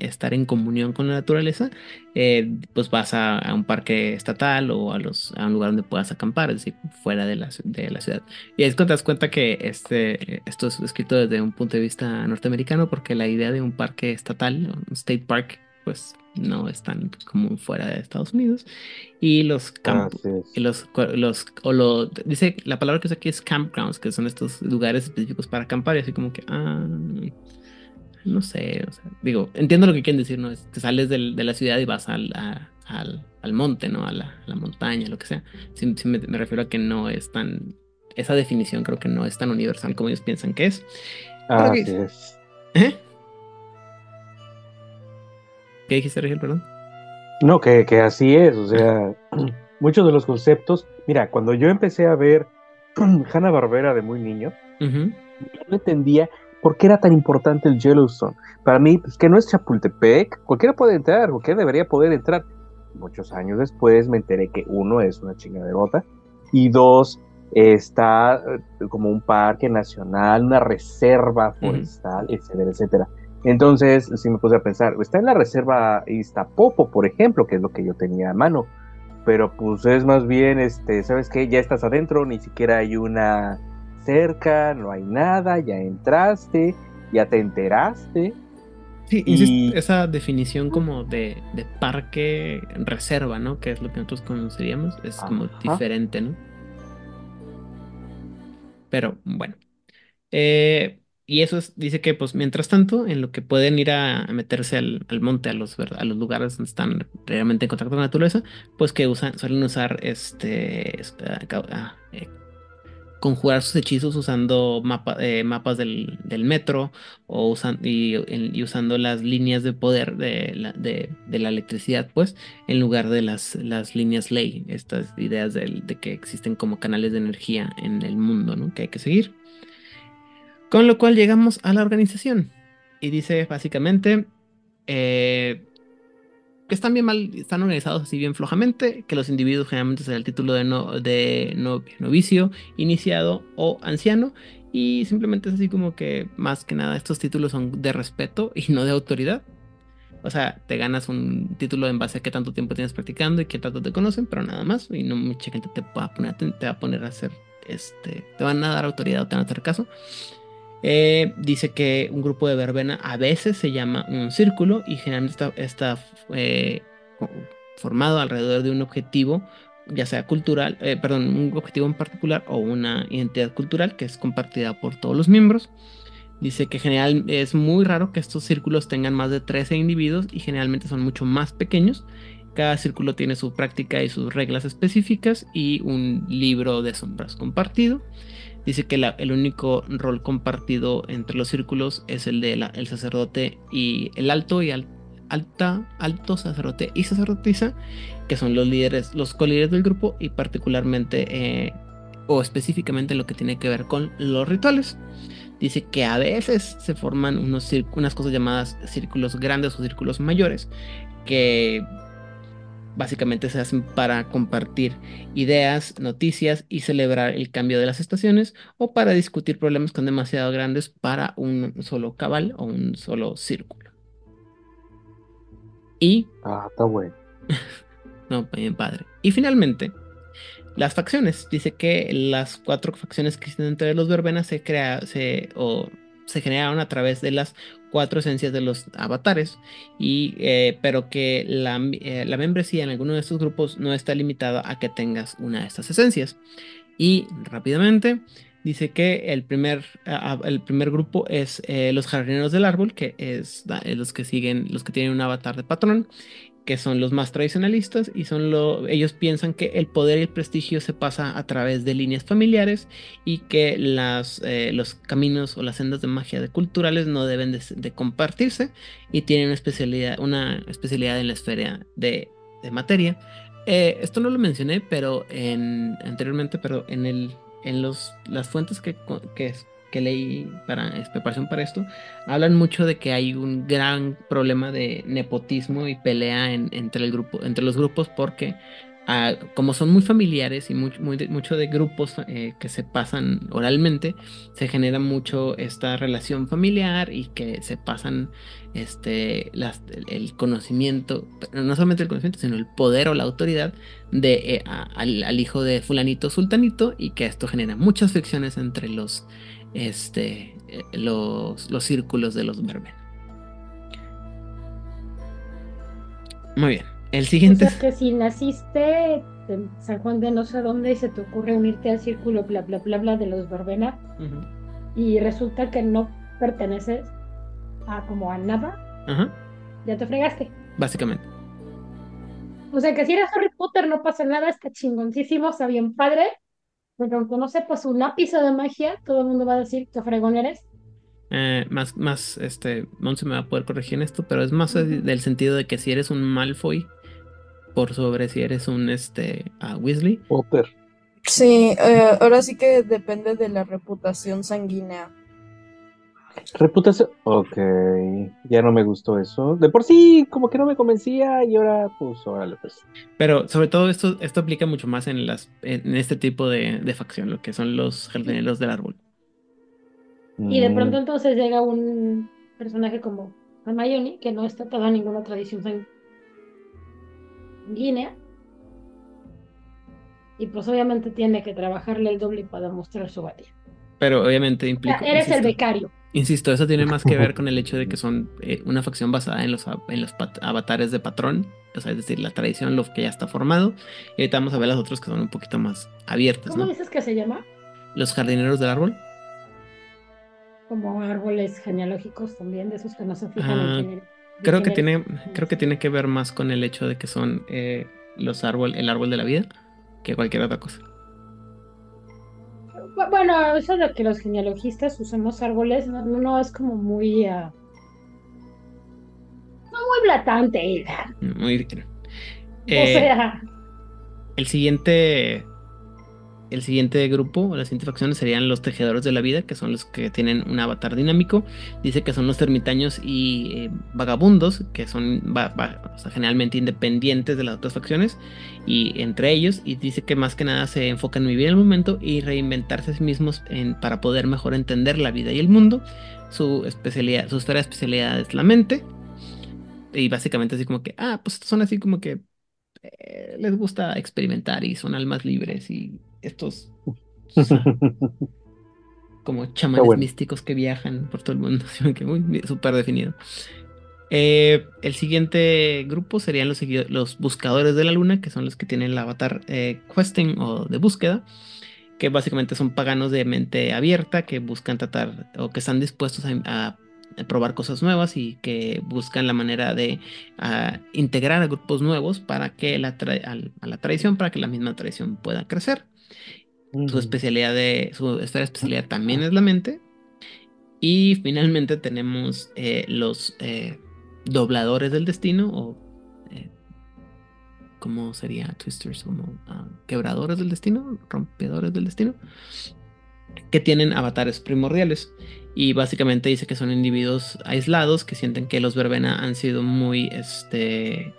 estar en comunión con la naturaleza, eh, pues vas a, a un parque estatal o a, los, a un lugar donde puedas acampar, es decir, fuera de la, de la ciudad. Y es cuando te das cuenta que este, esto es escrito desde un punto de vista norteamericano, porque la idea de un parque estatal, un state park, pues no es tan común fuera de Estados Unidos. Y los campos. Es. Y los, los, o lo, dice, la palabra que usa aquí es campgrounds, que son estos lugares específicos para acampar, y así como que, ah, no sé, o sea, digo, entiendo lo que quieren decir, ¿no? Es, te sales del- de la ciudad y vas al, a- al, al monte, ¿no? A la, a la montaña, lo que sea. Sí, sí me, me refiero a que no es tan, esa definición creo que no es tan universal como ellos piensan que es. Así es. ¿Eh? ¿Qué dijiste, Rigel, perdón? No, que, que así es, o sea, muchos de los conceptos, mira, cuando yo empecé a ver Hanna Barbera de muy niño, no entendía por qué era tan importante el Yellowstone. Para mí, pues que no es Chapultepec, cualquiera puede entrar, cualquiera debería poder entrar. Muchos años después me enteré que uno es una chingaderota y dos está eh, como un parque nacional, una reserva forestal, etcétera, etcétera. Entonces, sí me puse a pensar, está en la reserva Iztapopo, por ejemplo, que es lo que yo tenía a mano, pero pues es más bien, este, ¿sabes qué? Ya estás adentro, ni siquiera hay una cerca, no hay nada, ya entraste, ya te enteraste. Sí, Y- esa definición como de, de parque reserva, ¿no? Que es lo que nosotros conoceríamos, es como diferente, ¿no? Pero bueno. Eh, y eso es, dice que pues mientras tanto, en lo que pueden ir a, meterse al, al monte, a los, a los lugares donde están realmente en contacto con la naturaleza, pues que usan, suelen usar este es- ca- conjurar sus hechizos usando mapa- eh, mapas del, del metro o y, usando las líneas de poder de la, de, de la electricidad, pues, en lugar de las, las líneas ley, estas ideas del- de, que existen como canales de energía en el mundo, ¿no? Que hay que seguir. Con lo cual llegamos a la organización. Y dice básicamente eh, que están bien mal, están organizados así bien flojamente, que los individuos generalmente da el título de, no, de no- novicio, iniciado o anciano. Y simplemente es así como que más que nada estos títulos son de respeto y no de autoridad. O sea, te ganas un título en base a qué tanto tiempo tienes practicando y qué tanto te conocen, pero nada más. Y no mucha gente te va a poner, te va a poner a hacer, este, te van a dar autoridad o te van a hacer caso. Eh, dice que un grupo de verbena a veces se llama un círculo y generalmente está, eh, formado alrededor de un objetivo, ya sea cultural, eh, perdón, un objetivo en particular o una identidad cultural que es compartida por todos los miembros. Dice que general es muy raro que estos círculos tengan más de 13 individuos y generalmente son mucho más pequeños. Cada círculo tiene su práctica y sus reglas específicas y un libro de sombras compartido. Dice que el único rol compartido entre los círculos es el de la- el sacerdote y el alto y al- alta, alto sacerdote y sacerdotisa, que son los líderes, los colíderes del grupo y particularmente eh, o específicamente lo que tiene que ver con los rituales. Dice que a veces se forman unos unas cosas llamadas círculos grandes o círculos mayores que básicamente se hacen para compartir ideas, noticias y celebrar el cambio de las estaciones o para discutir problemas que son demasiado grandes para un solo cabal o un solo círculo. Y, Ah, está bueno. no, bien padre. Y finalmente, las facciones. Dice que las cuatro facciones que existen entre los verbenas se crea, se, o se generaron a través de las cuatro esencias de los avatares, y, eh, pero que la, eh, la membresía en alguno de estos grupos no está limitada a que tengas una de estas esencias. Y rápidamente dice que el primer, el primer grupo es eh, los jardineros del árbol, que es los que siguen, los que tienen un avatar de patrón, que son los más tradicionalistas y son lo, ellos piensan que el poder y el prestigio se pasa a través de líneas familiares y que las, eh, los caminos o las sendas de magia de culturales no deben de, compartirse y tienen una especialidad, una especialidad en la esfera de, materia. Eh, esto no lo mencioné, pero en anteriormente, pero en el en los las fuentes que, que, que leí para preparación para esto, hablan mucho de que hay un gran problema de nepotismo y pelea en- entre el grupo, entre los grupos, porque ah, como son muy familiares y muy, mucho de grupos eh, que se pasan oralmente, se genera mucho esta relación familiar y que se pasan este, el conocimiento, no solamente el conocimiento, sino el poder o la autoridad de, eh, al, al hijo de fulanito sultanito y que esto genera muchas fricciones entre los, este, eh, los, los círculos de los Berben. Muy bien. El O siguiente. sea que si naciste en San Juan de no sé dónde y se te ocurre unirte al círculo bla bla bla bla de los verbena y resulta que no perteneces a como a nada, ya te fregaste. básicamente. O sea que si eres Harry Potter no pasa nada, está chingoncísimo, está bien padre, porque aunque no sepas un ápice de magia, todo el mundo va a decir que fregón eres. Eh, más, más, este, Monse me va a poder corregir en esto, pero es más del sentido de que si eres un Malfoy por sobre si eres un, este, ah, Weasley. Potter. Sí, eh, ahora sí que depende de la reputación sanguínea. Reputación. Ok, ya no me gustó eso. De por sí, como que no me convencía y ahora, pues, órale, pues. Pero sobre todo esto, esto aplica mucho más en las, en este tipo de, de facción, lo que son los jardineros del árbol. Y de Mm, pronto entonces llega un personaje como Hermione, que no está atada a ninguna tradición sanguínea. Y pues obviamente tiene que trabajarle el doble para demostrar su valía. Pero obviamente O sea, implica. eres el becario. Insisto, eso tiene más que ver con el hecho de que son eh, una facción basada en los, en los avatares de patrón, o sea, es decir, la tradición, lo que ya está formado. Y ahorita vamos a ver las otras que son un poquito más abiertas, ¿Cómo ¿no? dices que se llama? Los jardineros del árbol. Como árboles genealógicos también, de esos que no se fijan Ah, en Creo que tiene, creo que tiene que ver más con el hecho de que son eh, los árbol, el árbol de la vida, que cualquier otra cosa. Bu- Bueno, eso de que los genealogistas usamos árboles no, no es como muy, ah, no muy blatante. Muy bien. O Eh, sea, El siguiente. El siguiente grupo, las siguientes facciones serían los tejedores de la vida, que son los que tienen un avatar dinámico. Dice que son los ermitaños y eh, vagabundos, que son va- va- o sea, generalmente independientes de las otras facciones, y entre ellos, y dice que más que nada se enfocan en vivir el momento y reinventarse a sí mismos en- para poder mejor entender la vida y el mundo. Su especialidad, su esfera de especialidad es la mente. Y básicamente así como que, ah, pues son así como que eh, les gusta experimentar y son almas libres y estos como chamanes bueno. místicos que viajan por todo el mundo, así que muy súper definido. Eh, el siguiente grupo serían los, los buscadores de la luna, que son los que tienen el avatar eh, questing o de búsqueda, que básicamente son paganos de mente abierta que buscan tratar o que están dispuestos a, probar cosas nuevas y que buscan la manera de ah, integrar a grupos nuevos para que la a la tradición, para que la misma tradición pueda crecer. Su especialidad de su especialidad también es la mente. Y finalmente tenemos eh, los eh, dobladores del destino o eh, ¿cómo sería Twisters? Como ah, quebradores del destino, rompedores del destino, que tienen avatares primordiales. Y básicamente dice que son individuos aislados que sienten que los verbena han sido muy este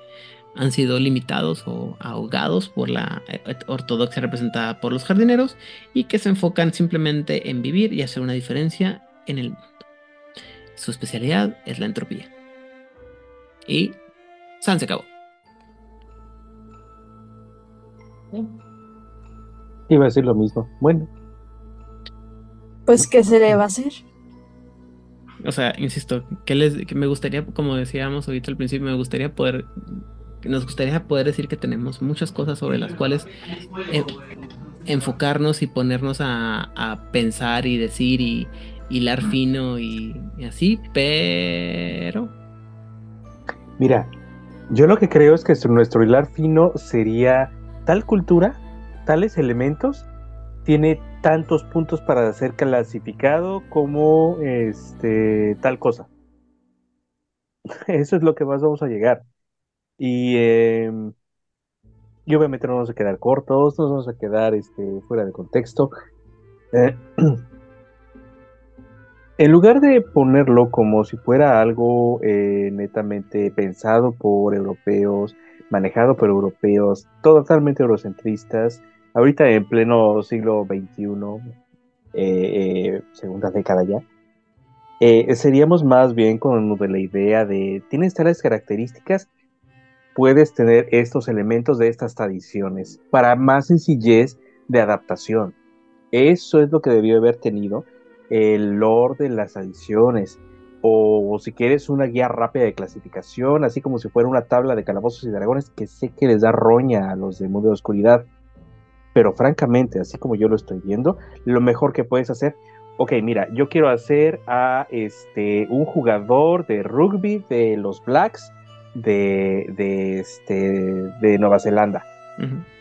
han sido limitados o ahogados por la ortodoxia representada por los jardineros y que se enfocan simplemente en vivir y hacer una diferencia en el mundo. Su especialidad es la entropía. Y San se acabó. ¿sí? Iba a decir lo mismo. Bueno, Pues, ¿qué se le va a hacer? O sea, insisto, que les que me gustaría, como decíamos ahorita al principio, me gustaría poder nos gustaría poder decir que tenemos muchas cosas sobre las cuales eh, enfocarnos y ponernos a, a pensar y decir y hilar fino y, y así, pero mira, yo lo que creo es que nuestro hilar fino sería tal cultura, tales elementos, tiene tantos puntos para ser clasificado como este tal cosa. Eso es lo que más vamos a llegar. Y y obviamente no vamos a quedar cortos, no nos vamos a quedar este, fuera de contexto. Eh, en lugar de ponerlo como si fuera algo eh, netamente pensado por europeos, manejado por europeos, totalmente eurocentristas, ahorita en pleno siglo XXI, eh, segunda década ya, seríamos más bien con la idea de, tienes tales características, puedes tener estos elementos de estas tradiciones para más sencillez de adaptación. Eso es lo que debió haber tenido el lore de las tradiciones. O, si quieres una guía rápida de clasificación, así como si fuera una tabla de calabozos y dragones, que sé que les da roña a los de Mundo de Oscuridad. Pero francamente, así como yo lo estoy viendo, lo mejor que puedes hacer, ok, mira, yo quiero hacer a este un jugador de rugby de los Blacks de, este, de Nueva Zelanda.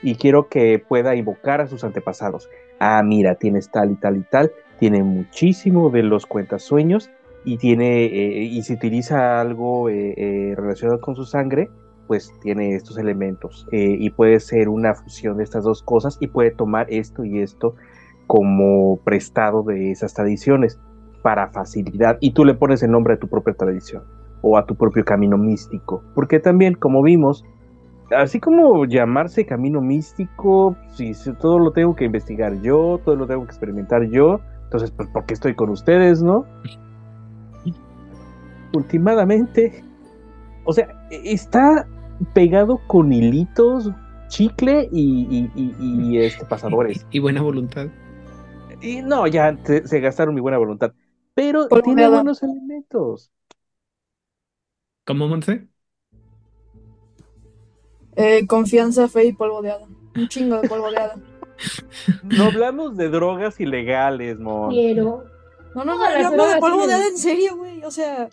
Y quiero que pueda invocar a sus antepasados. Ah, mira, tienes tal y tal y tal. Tiene muchísimo de los cuentasueños y tiene, eh, y si utiliza algo eh, eh, relacionado con su sangre, pues tiene estos elementos. y puede ser una fusión de estas dos cosas y puede tomar esto y esto como prestado de esas tradiciones para facilidad. Y tú le pones el nombre a tu propia tradición o a tu propio camino místico. Porque también, como vimos, así como llamarse camino místico, si, todo lo tengo que investigar yo, todo lo tengo que experimentar yo, entonces, pues, ¿por qué estoy con ustedes, no? Últimamente, o sea, está pegado con hilitos, chicle y, este, pasadores. Y, buena voluntad. Y no, ya se gastaron mi buena voluntad. Pero tiene buenos elementos. ¿Cómo, Monse? Eh, confianza, fe y polvo de hada. Un chingo de polvo de hada. No hablamos de drogas ilegales, mon. Quiero. No, no, no, yo hablo de polvo de hada en serio, güey. O sea.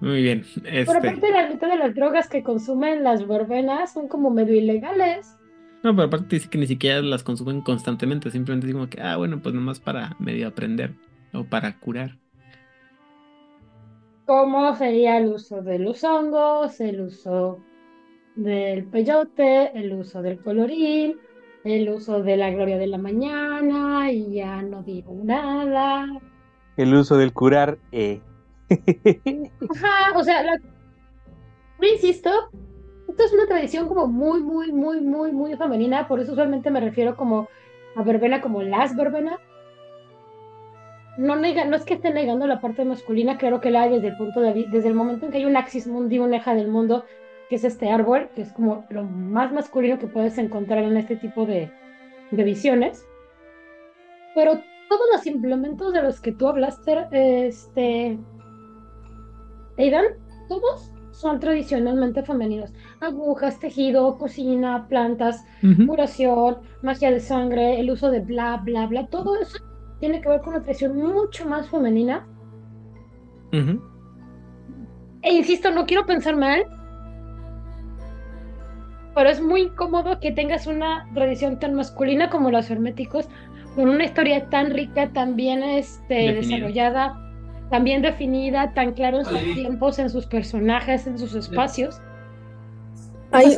Muy bien. Este... Por aparte, la mitad de las drogas que consumen las verbenas son como medio ilegales. No, pero aparte dice que ni siquiera las consumen constantemente. Simplemente digo que, ah, bueno, pues nomás para medio aprender o para curar cómo sería el uso de los hongos, el uso del peyote, el uso del colorín, el uso de la gloria de la mañana, y ya no digo nada. El uso del curar, eh. Ajá, o sea, la... insisto, esto es una tradición como muy, muy, muy, muy, muy femenina, por eso usualmente me refiero como a verbena como las verbenas, no, nega, no es que esté negando la parte masculina, creo que la hay desde el punto de desde el momento en que hay un axis mundi, un eje del mundo, que es este árbol, que es como lo más masculino que puedes encontrar en este tipo de, de visiones. Pero todos los implementos de los que tú hablaste, este, Aidan, todos son tradicionalmente femeninos. Agujas, tejido, cocina, plantas, curación, magia de sangre, el uso de bla, bla, bla, todo eso tiene que ver con una tradición mucho más femenina. E insisto, no quiero pensar mal, pero es muy incómodo que tengas una tradición tan masculina como los herméticos, con una historia tan rica, tan bien este, desarrollada, tan bien definida, tan claro en sus tiempos, en sus personajes, en sus espacios. Hay,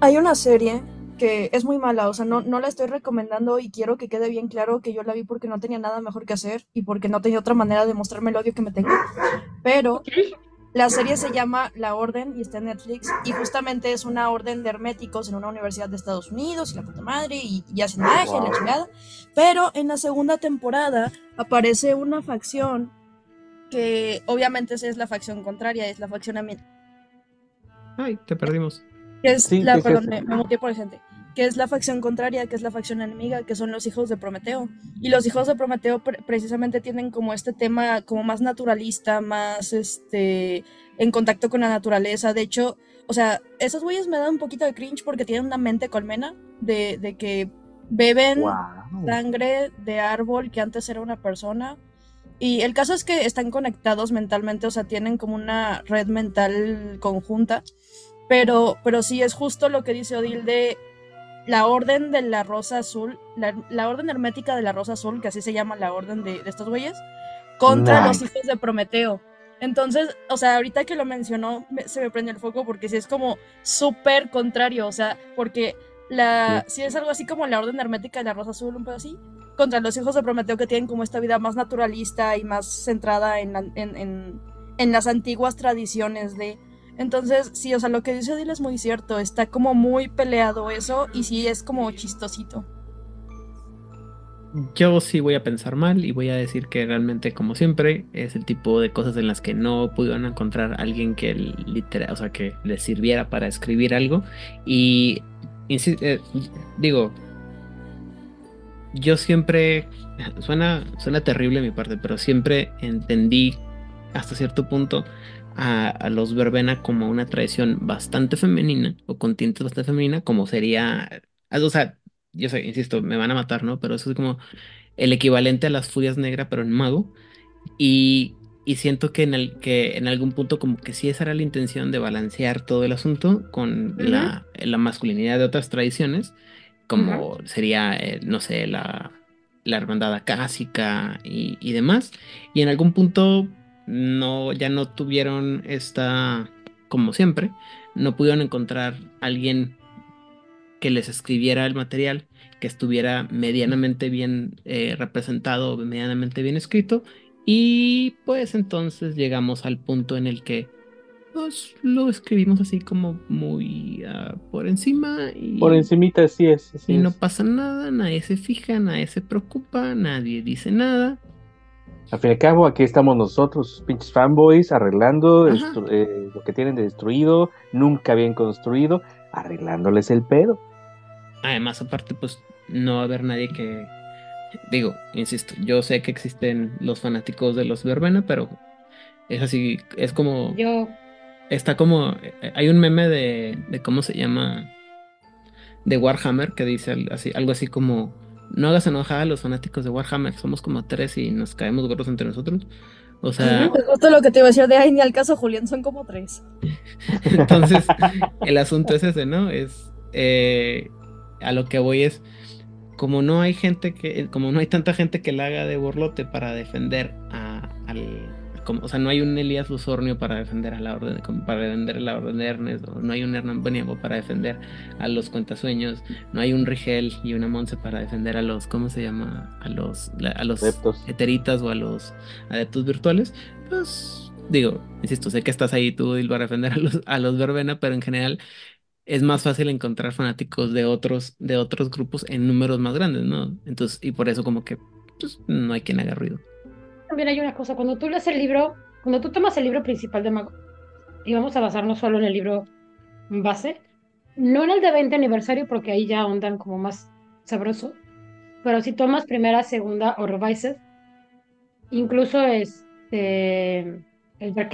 hay una serie que es muy mala, o sea, no, no la estoy recomendando y quiero que quede bien claro que yo la vi porque no tenía nada mejor que hacer y porque no tenía otra manera de mostrarme el odio que me tengo. Pero la serie se llama La Orden y está en Netflix y justamente es una orden de herméticos en una universidad de Estados Unidos y la puta madre y, y hacen magia y la chingada. Pero en la segunda temporada aparece una facción que obviamente es la facción contraria, es la facción... Ay, te perdimos. que es la, perdón, me, por el gente, que es la facción contraria, que es la facción enemiga, que son los hijos de Prometeo. Y los hijos de Prometeo precisamente tienen como este tema como más naturalista, más este en contacto con la naturaleza. De hecho, o sea, esos güeyes me dan un poquito de cringe porque tienen una mente colmena de, de que beben sangre de árbol que antes era una persona. Y el caso es que están conectados mentalmente, o sea, tienen como una red mental conjunta. Pero, pero sí es justo lo que dice Odil de la orden de la rosa azul, la, orden hermética de la rosa azul, que así se llama la orden de, estos güeyes, contra los hijos de Prometeo. Entonces, o sea, ahorita que lo mencionó, se me prende el foco porque sí es como súper contrario, o sea, porque la, si es algo así como la orden hermética de la rosa azul, un poco así, contra los hijos de Prometeo que tienen como esta vida más naturalista y más centrada en, en, en, las antiguas tradiciones de... Entonces, sí, o sea, lo que dice Odile es muy cierto, está como muy peleado eso y sí es como chistosito. Yo sí voy a pensar mal y voy a decir que realmente, como siempre, es el tipo de cosas en las que no pudieron encontrar alguien que literal, o sea, que les sirviera para escribir algo. Y eh, digo, yo siempre, suena, suena terrible mi parte, pero siempre entendí hasta cierto punto a, los verbena como una tradición bastante femenina o con tintes bastante femenina, como sería, o sea, yo sé, insisto, me van a matar, ¿no? Pero eso es como el equivalente a las furias negras, pero en mago. Y, siento que en, el, que en algún punto como que sí esa era la intención de balancear todo el asunto con la, la masculinidad de otras tradiciones como sería, eh, no sé, la, la hermandad acásica y, y, demás. Y en algún punto no, ya no tuvieron esta, como siempre, no pudieron encontrar alguien que les escribiera el material, que estuviera medianamente bien eh, representado, medianamente bien escrito. Y pues entonces llegamos al punto en el que pues lo escribimos así como muy ah, por encima. Y, por encimita, así es. y no pasa nada, nadie se fija, nadie se preocupa, nadie dice nada. Al fin y al cabo, aquí estamos nosotros, pinches fanboys, arreglando eh, lo que tienen de destruido, nunca bien construido, arreglándoles el pedo. Además, aparte, pues no va a haber nadie que. Digo, insisto, yo sé que existen los fanáticos de los verbena, pero es así, es como. Yo Está como. Hay un meme de, de cómo se llama. De Warhammer que dice así, algo así como. No hagas enojar a los fanáticos de Warhammer. Somos como tres y nos caemos gordos entre nosotros. O sea. Es justo lo que te iba a decir de ay, ni al caso, Julián, son como tres. Entonces, el asunto es ese, ¿no? Es. Eh, a lo que voy es. Como no hay gente que. Como no hay tanta gente que la haga de borlote para defender a, al, o sea, no hay un Elías Lusornio para defender a la orden, para defender a la orden de Ernest, no hay un Hernán Beniago para defender a los cuentasueños, no hay un Rigel y una Monse para defender a los, ¿cómo se llama? A los, a los eteritas o a los adeptos virtuales, pues digo, insisto, sé que estás ahí tú y para defender a los, a los verbena, pero en general es más fácil encontrar fanáticos de otros, de otros grupos en números más grandes, ¿no? Entonces, y por eso como que pues, no hay quien haga ruido también hay una cosa, cuando tú lees el libro, cuando tú tomas el libro principal de Mago, y vamos a basarnos solo en el libro base, no en el de 20 aniversario, porque ahí ya ondan como más sabroso, pero si tomas primera, segunda o revised, incluso este, el Dark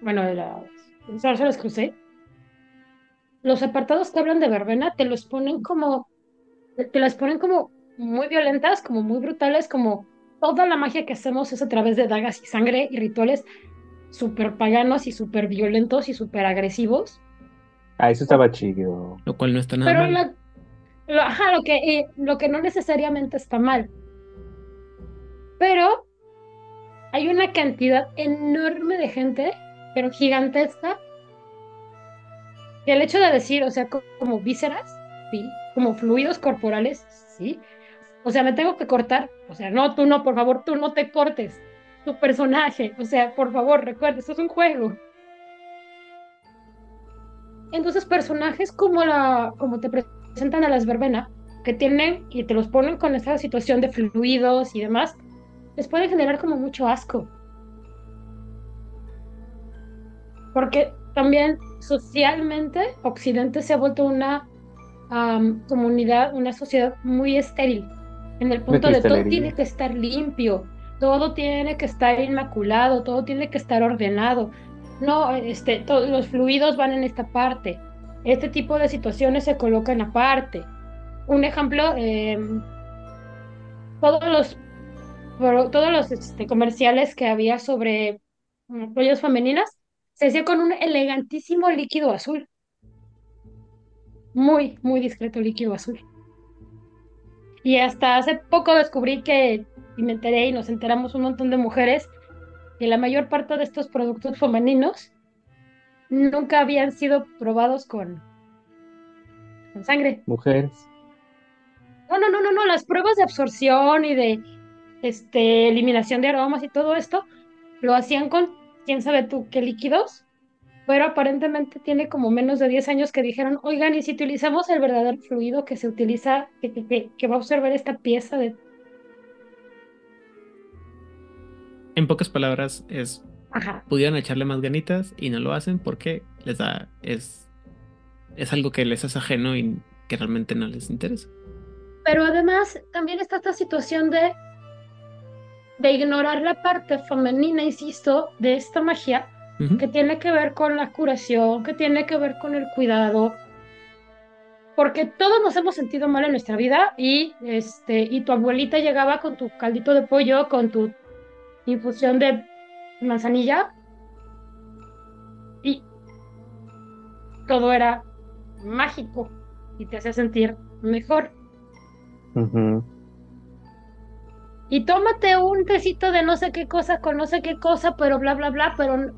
bueno, los crucé, los apartados que hablan de verbena te los ponen como, te las ponen como muy violentas, como muy brutales, como toda la magia que hacemos es a través de dagas y sangre y rituales súper paganos y súper violentos y súper agresivos. Ah, eso estaba chido. Lo cual no está nada Pero mal. lo, ajá, lo que, eh, lo que no necesariamente está mal. Pero hay una cantidad enorme de gente, pero gigantesca, que el hecho de decir, o sea, como, como vísceras, ¿sí? como fluidos corporales, sí, o sea, me tengo que cortar. O sea, no, tú no, por favor, tú no te cortes. Tu personaje. O sea, por favor, recuerda, esto es un juego. Entonces, personajes como, la, como te presentan a las verbena, que tienen y te los ponen con esta situación de fluidos y demás, les puede generar como mucho asco. Porque también socialmente Occidente se ha vuelto una comunidad, una sociedad muy estéril en el punto de, todo tiene que estar limpio, todo tiene que estar inmaculado, todo tiene que estar ordenado. No, este, todos los fluidos van en esta parte. Este tipo de situaciones se colocan aparte. Un ejemplo, em, todos los, todos los este, comerciales que había sobre joyas femeninas se hacía con un elegantísimo líquido azul. Muy, muy discreto líquido azul. Y hasta hace poco descubrí que, y me enteré y nos enteramos un montón de mujeres, que la mayor parte de estos productos femeninos nunca habían sido probados con, con sangre. Mujeres. No, no, no, no, no, las pruebas de absorción y de este, eliminación de aromas y todo esto lo hacían con quién sabe tú qué líquidos, pero aparentemente tiene como menos de 10 años que dijeron, oigan, y si utilizamos el verdadero fluido que se utiliza, que, que, que va a observar esta pieza de... En pocas palabras, es Ajá. pudieran echarle más ganitas y no lo hacen porque les da es es algo que les es ajeno y que realmente no les interesa. Pero además también está esta situación de de ignorar la parte femenina, insisto, de esta magia Que tiene que ver con la curación, que tiene que ver con el cuidado, porque todos nos hemos sentido mal en nuestra vida y este y tu abuelita llegaba con tu caldito de pollo, con tu infusión de manzanilla y todo era mágico y te hacía sentir mejor. Y tómate un tecito de no sé qué cosa con no sé qué cosa, pero bla, bla, bla, pero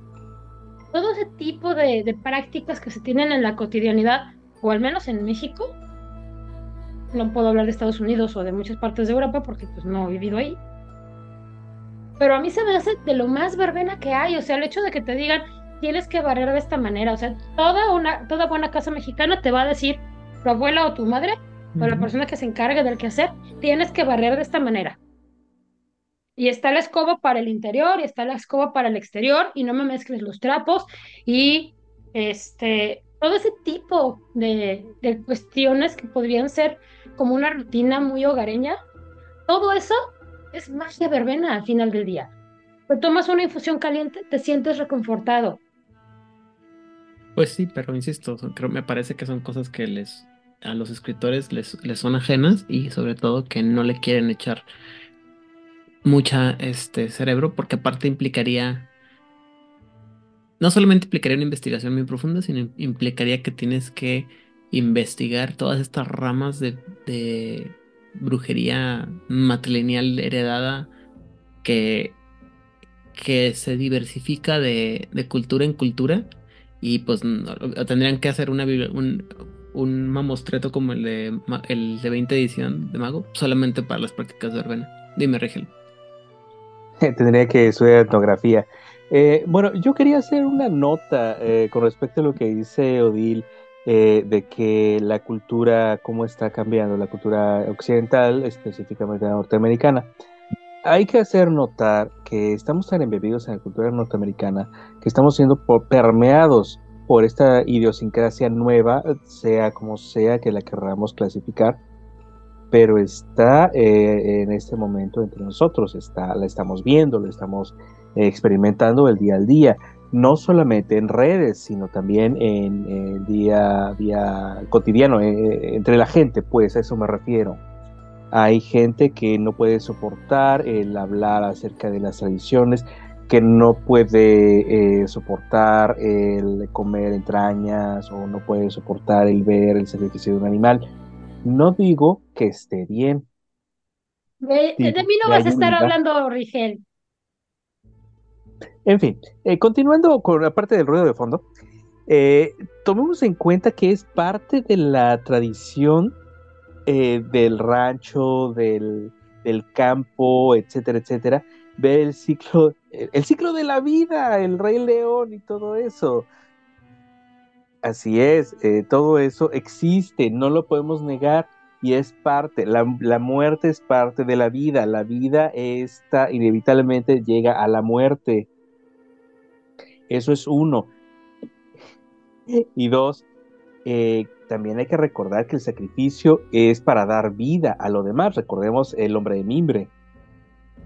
todo ese tipo de, de prácticas que se tienen en la cotidianidad, o al menos en México, no puedo hablar de Estados Unidos o de muchas partes de Europa porque pues no he vivido ahí, pero a mí se me hace de lo más verbena que hay, o sea, el hecho de que te digan, tienes que barrer de esta manera, o sea, toda una, toda buena casa mexicana te va a decir tu abuela o tu madre, o la persona que se encargue del quehacer, tienes que barrer de esta manera. Y está la escoba para el interior y está la escoba para el exterior y no me mezcles los trapos y este todo ese tipo de, de cuestiones que podrían ser como una rutina muy hogareña, todo eso es magia verbena al final del día. Te tomas una infusión caliente, te sientes reconfortado. Pues sí, pero insisto, creo me parece que son cosas que les a los escritores les, les son ajenas y sobre todo que no le quieren echar mucha este cerebro porque aparte implicaría no solamente implicaría una investigación muy profunda, sino implicaría que tienes que investigar todas estas ramas de, brujería matrilineal heredada que, que se diversifica de, cultura en cultura y pues no- tendrían que hacer una, un, un mamostreto como el de, el de 20 edición de Mago, solamente para las prácticas de verbena. Dime, Rigel. Tendría que estudiar etnografía. Eh, bueno, yo quería hacer una nota eh, con respecto a lo que dice Odil eh, de que la cultura, cómo está cambiando, la cultura occidental, específicamente la norteamericana. Hay que hacer notar que estamos tan embebidos en la cultura norteamericana que estamos siendo permeados por esta idiosincrasia nueva, sea como sea que la querramos clasificar, pero está eh, en este momento entre nosotros, está, la estamos viendo, la estamos eh, experimentando el día al día, no solamente en redes, sino también en día, día cotidiano, eh, entre la gente, pues a eso me refiero. Hay gente que no puede soportar el hablar acerca de las tradiciones, que no puede soportar el comer entrañas o no puede soportar el ver el sacrificio de un animal. No digo que esté bien. De, de- de Digo, mí no vas a estar unidad. hablando, Rigel. En fin, eh, continuando con la parte del ruido de fondo, eh, tomemos en cuenta que es parte de la tradición eh, del rancho, del, del campo, etcétera, etcétera, ver el ciclo, el, el ciclo de la vida, el rey león y todo eso. Así es, eh, todo eso existe, no lo podemos negar y es parte, la, muerte es parte de la vida, la vida esta inevitablemente llega a la muerte. Eso es uno. Y dos, eh, también hay que recordar que el sacrificio es para dar vida a lo demás. Recordemos el hombre de mimbre.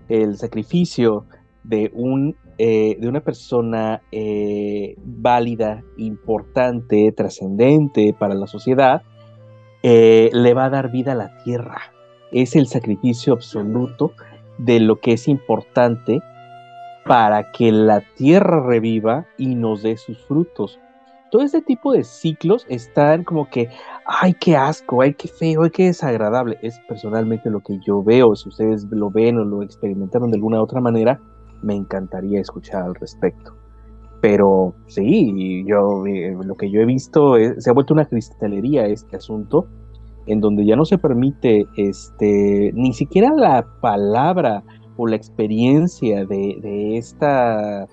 El sacrificio de, un, eh, de una persona eh, válida, importante, trascendente para la sociedad, eh, le va a dar vida a la tierra. Es el sacrificio absoluto de lo que es importante para que la tierra reviva y nos dé sus frutos. Todo este tipo de ciclos están como que, ay, qué asco, ay, qué feo, ay, qué desagradable. Es personalmente lo que yo veo. Si ustedes lo ven o lo experimentaron de alguna otra manera, me encantaría escuchar al respecto. Pero sí, yo eh, lo que yo he visto se ha vuelto una cristalería este asunto, en donde ya no se permite este, ni siquiera la palabra o la experiencia de, esta,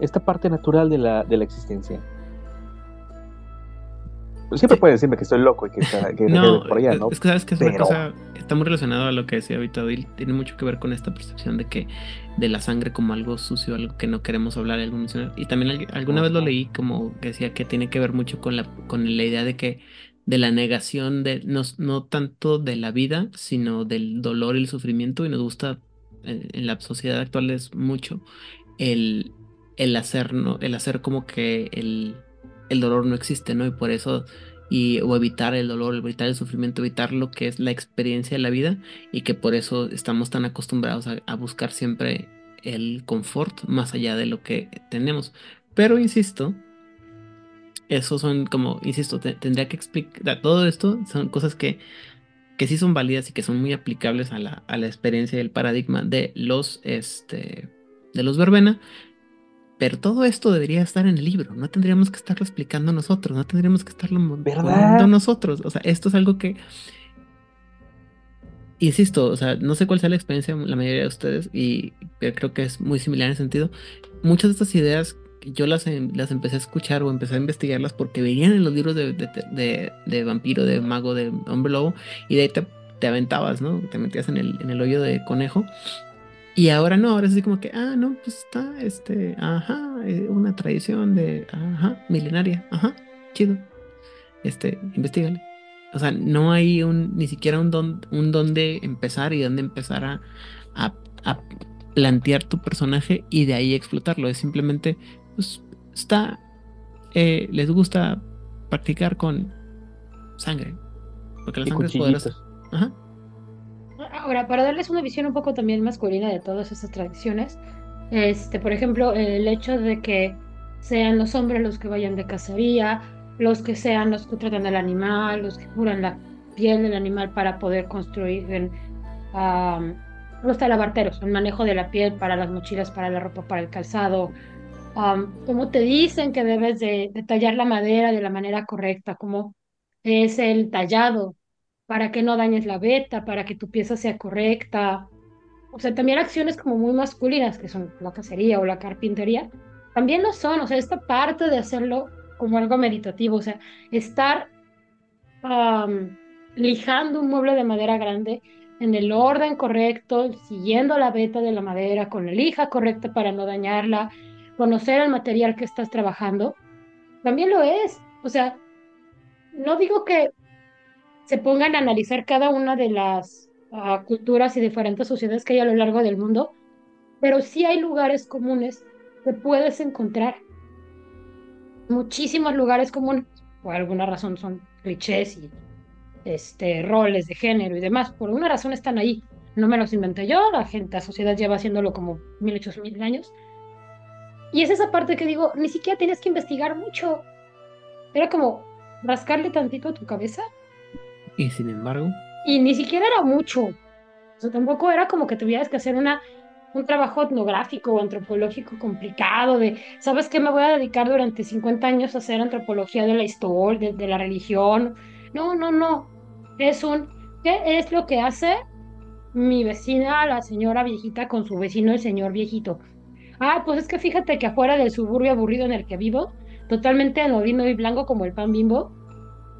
esta parte natural de la, de la existencia. Siempre puede decirme que estoy loco y que, está, no, por allá, ¿no? Es que sabes que es una cosa, está muy relacionado a lo que decía ahorita tiene mucho que ver con esta percepción de que de la sangre como algo sucio, algo que no queremos hablar, algo Y también alguna vez lo leí como que decía que tiene que ver mucho con la, con la idea de que de la negación de no, no tanto de la vida, sino del dolor y el sufrimiento, y nos gusta en, la sociedad actual es mucho el, el hacer, ¿no? El hacer como que el el dolor no existe, ¿no? Y por eso, y, o evitar el dolor, evitar el sufrimiento, evitar lo que es la experiencia de la vida y que por eso estamos tan acostumbrados a, buscar siempre el confort más allá de lo que tenemos. Pero insisto, eso son como, insisto, tendría que explicar, todo esto son cosas que, que sí son válidas y que son muy aplicables a la, a la experiencia y el paradigma de los, este, de los verbena, pero todo esto debería estar en el libro, no tendríamos que estarlo explicando nosotros, no tendríamos que estarlo poniendo nosotros. O sea, esto es algo que, insisto, o sea, no sé cuál sea la experiencia de la mayoría de ustedes, y creo que es muy similar en ese sentido. Muchas de estas ideas yo las, em, las empecé a escuchar o empecé a investigarlas porque venían en los libros de, de, vampiro, de mago, de hombre lobo, y de ahí te, te aventabas, ¿no? Te metías en el, en el hoyo de conejo y ahora no, ahora es así como que, ah, no, pues está, este, ajá, eh, una tradición de, ajá, milenaria, ajá, chido. Este, investigale. O sea, no hay un, ni siquiera un don, un dónde empezar y dónde empezar a, a, plantear tu personaje y de ahí explotarlo. Es simplemente, pues, está, eh, les gusta practicar con sangre. Porque la sangre es poderosa. Ajá. Ahora, para darles una visión un poco también masculina de todas esas tradiciones, este, por ejemplo, el hecho de que sean los hombres los que vayan de cacería, los que sean los que tratan al animal, los que curan la piel del animal para poder construir en, los talabarteros, el manejo de la piel para las mochilas, para la ropa, para el calzado, como te dicen que debes de, de, tallar la madera de la manera correcta, como es el tallado para que no dañes la beta, para que tu pieza sea correcta. O sea, también acciones como muy masculinas, que son la cacería o la carpintería, también lo son. O sea, esta parte de hacerlo como algo meditativo, o sea, estar lijando un mueble de madera grande en el orden correcto, siguiendo la beta de la madera, con la lija correcta para no dañarla, conocer el material que estás trabajando, también lo es. O sea, no digo que se pongan a analizar cada una de las ah, culturas y diferentes sociedades que hay a lo largo del mundo, pero sí hay lugares comunes que puedes encontrar. Muchísimos lugares comunes, por alguna razón son clichés y este, roles de género y demás, por una razón están ahí. No me los inventé yo, la gente, la sociedad lleva haciéndolo como mil mil años. Y es esa parte que digo, ni siquiera tienes que investigar mucho. Era como rascarle tantito a tu cabeza y sin embargo. Y ni siquiera era mucho. O sea, tampoco era como que tuvieras que hacer una, un trabajo etnográfico o antropológico complicado de, ¿sabes qué? Me voy a dedicar durante 50 años a hacer antropología de la historia, de, la religión. No, no, no. Es un, ¿qué es lo que hace mi vecina, la señora viejita, con su vecino, el señor viejito? Ah, pues es que fíjate que afuera del suburbio aburrido en el que vivo, totalmente anodino y blanco como el pan bimbo,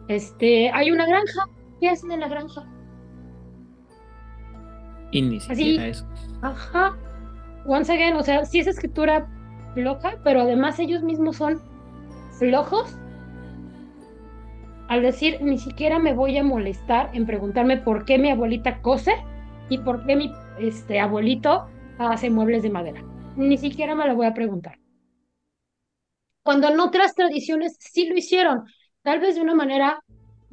este, hay una granja ¿Qué hacen en la granja? Y ni siquiera eso. Ajá. Once again, o sea, sí es escritura floja, pero además ellos mismos son flojos al decir ni siquiera me voy a molestar en preguntarme por qué mi abuelita cose y por qué mi este, abuelito hace muebles de madera. Ni siquiera me lo voy a preguntar. Cuando en otras tradiciones sí lo hicieron, tal vez de una manera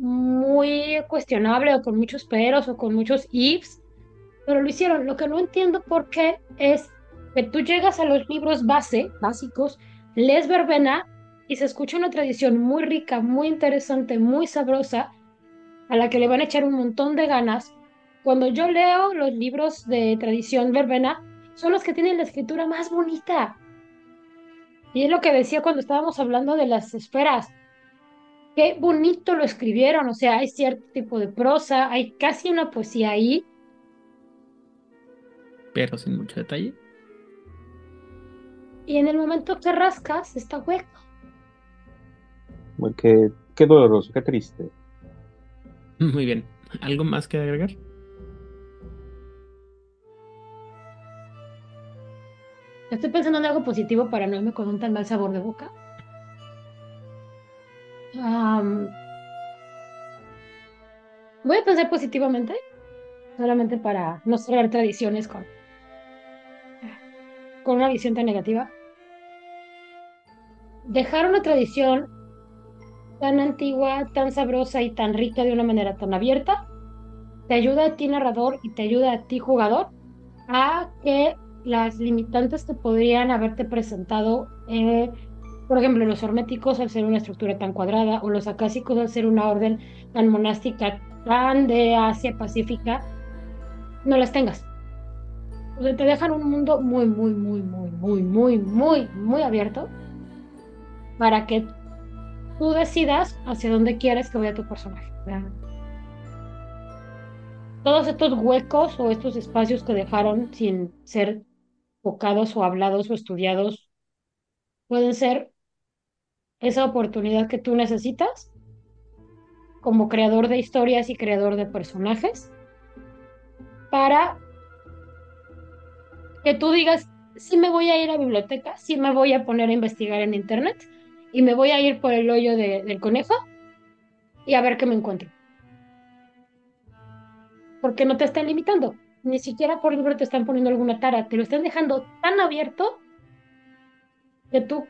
muy cuestionable o con muchos peros o con muchos ifs, pero lo hicieron. Lo que no entiendo por qué es que tú llegas a los libros base, básicos, lees verbena y se escucha una tradición muy rica, muy interesante, muy sabrosa, a la que le van a echar un montón de ganas. Cuando yo leo los libros de tradición verbena, son los que tienen la escritura más bonita. Y es lo que decía cuando estábamos hablando de las esferas. Qué bonito lo escribieron, o sea, hay cierto tipo de prosa, hay casi una poesía ahí. Pero sin mucho detalle. Y en el momento que rascas, está hueco. Qué, qué doloroso, qué triste. Muy bien. ¿Algo más que agregar? Estoy pensando en algo positivo para no irme con un tan mal sabor de boca. Voy a pensar positivamente, solamente para no cerrar tradiciones con, con una visión tan negativa. Dejar una tradición tan antigua, tan sabrosa y tan rica de una manera tan abierta, te ayuda a ti narrador y te ayuda a ti jugador a que las limitantes que podrían haberte presentado, eh, por ejemplo, los herméticos al ser una estructura tan cuadrada o los acásicos al ser una orden tan monástica, tan de Asia Pacífica, no las tengas. O sea, te dejan un mundo muy, muy, muy, muy, muy, muy, muy, muy abierto para que tú decidas hacia dónde quieres que vaya tu personaje todos estos huecos o estos espacios que dejaron sin ser tocados o hablados o estudiados pueden ser esa oportunidad que tú necesitas como creador de historias y creador de personajes para que tú digas, sí me voy a ir a biblioteca, sí me voy a poner a investigar en internet y me voy a ir por el hoyo del conejo y a ver qué me encuentro porque no te están limitando. Ni siquiera por libro te están poniendo alguna tara, te lo están dejando tan abierto que tú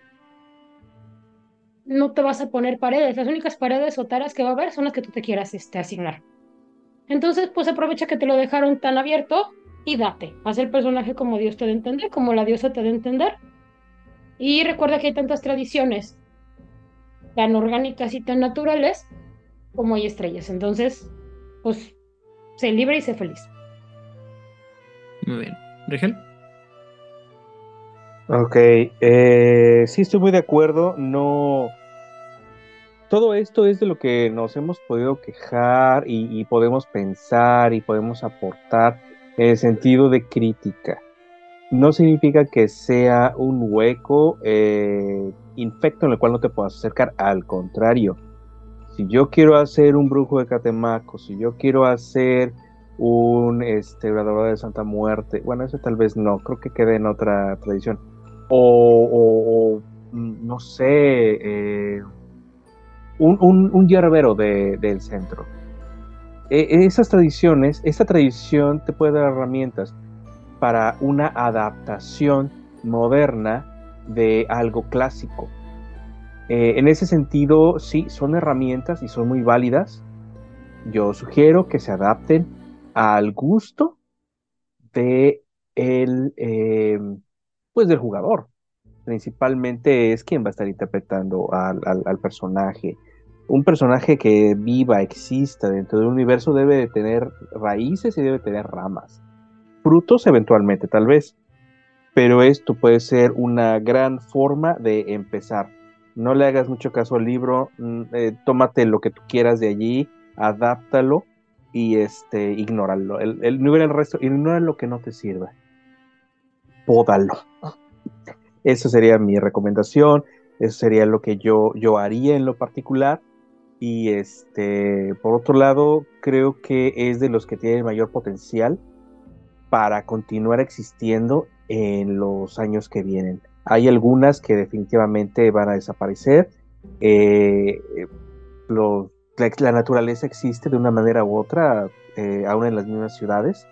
no te vas a poner paredes. Las únicas paredes o taras que va a haber son las que tú te quieras este, asignar. Entonces, pues aprovecha que te lo dejaron tan abierto y date. Haz el personaje como Dios te dé entender, como la diosa te dé entender. Y recuerda que hay tantas tradiciones tan orgánicas y tan naturales como hay estrellas. Entonces, pues sé libre y sé feliz. Muy bien. ¿Rigel? Ok, eh, sí estoy muy de acuerdo, no... Todo esto es de lo que nos hemos podido quejar y, podemos pensar y podemos aportar en el sentido de crítica. No significa que sea un hueco eh, infecto en el cual no te puedas acercar, al contrario. Si yo quiero hacer un brujo de Catemaco, si yo quiero hacer un este, de Santa Muerte. Bueno, eso tal vez no, creo que quede en otra tradición. O, no sé, eh, un, un, yerbero del centro. E, esas tradiciones, esta tradición te puede dar herramientas para una adaptación moderna de algo clásico. Eh, en ese sentido, sí, son herramientas y son muy válidas. Yo sugiero que se adapten al gusto de el, eh, pues del jugador. Principalmente es quien va a estar interpretando al, personaje. Un personaje que viva, exista dentro de un universo debe de tener raíces y debe tener ramas. Frutos eventualmente, tal vez. Pero esto puede ser una gran forma de empezar. No le hagas mucho caso al libro, mm, eh, tómate lo que tú quieras de allí, adáptalo y este, ignóralo. El, el, el resto, ignora lo que no te sirva. Pódalo. Eso sería mi recomendación. Eso sería lo que yo, yo haría en lo particular. Y este, por otro lado, creo que es de los que tienen mayor potencial para continuar existiendo en los años que vienen. Hay algunas que definitivamente van a desaparecer. Eh, la, naturaleza existe de una manera u otra, eh, aún en las mismas ciudades,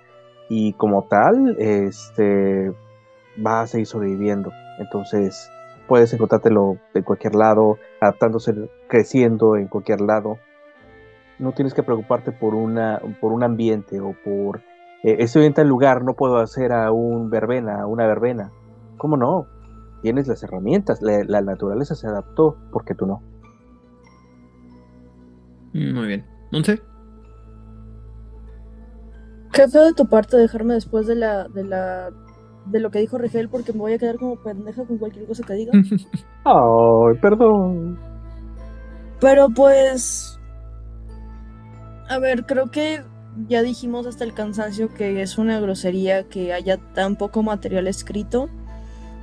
y como tal, este, va a seguir sobreviviendo. Entonces, puedes encontrártelo en cualquier lado, adaptándose, creciendo en cualquier lado. No tienes que preocuparte por, una, por un ambiente o por, eh, estoy en tal lugar, no puedo hacer a un verbena, a una verbena. ¿Cómo no? Tienes las herramientas, la naturaleza se adaptó, porque tú no. Muy bien. ¿Once? Qué feo de tu parte dejarme después de la, de la de lo que dijo Rigel porque me voy a quedar como pendeja con cualquier cosa que diga. Ay, perdón. Pero pues... A ver, creo que ya dijimos hasta el cansancio que es una grosería que haya tan poco material escrito.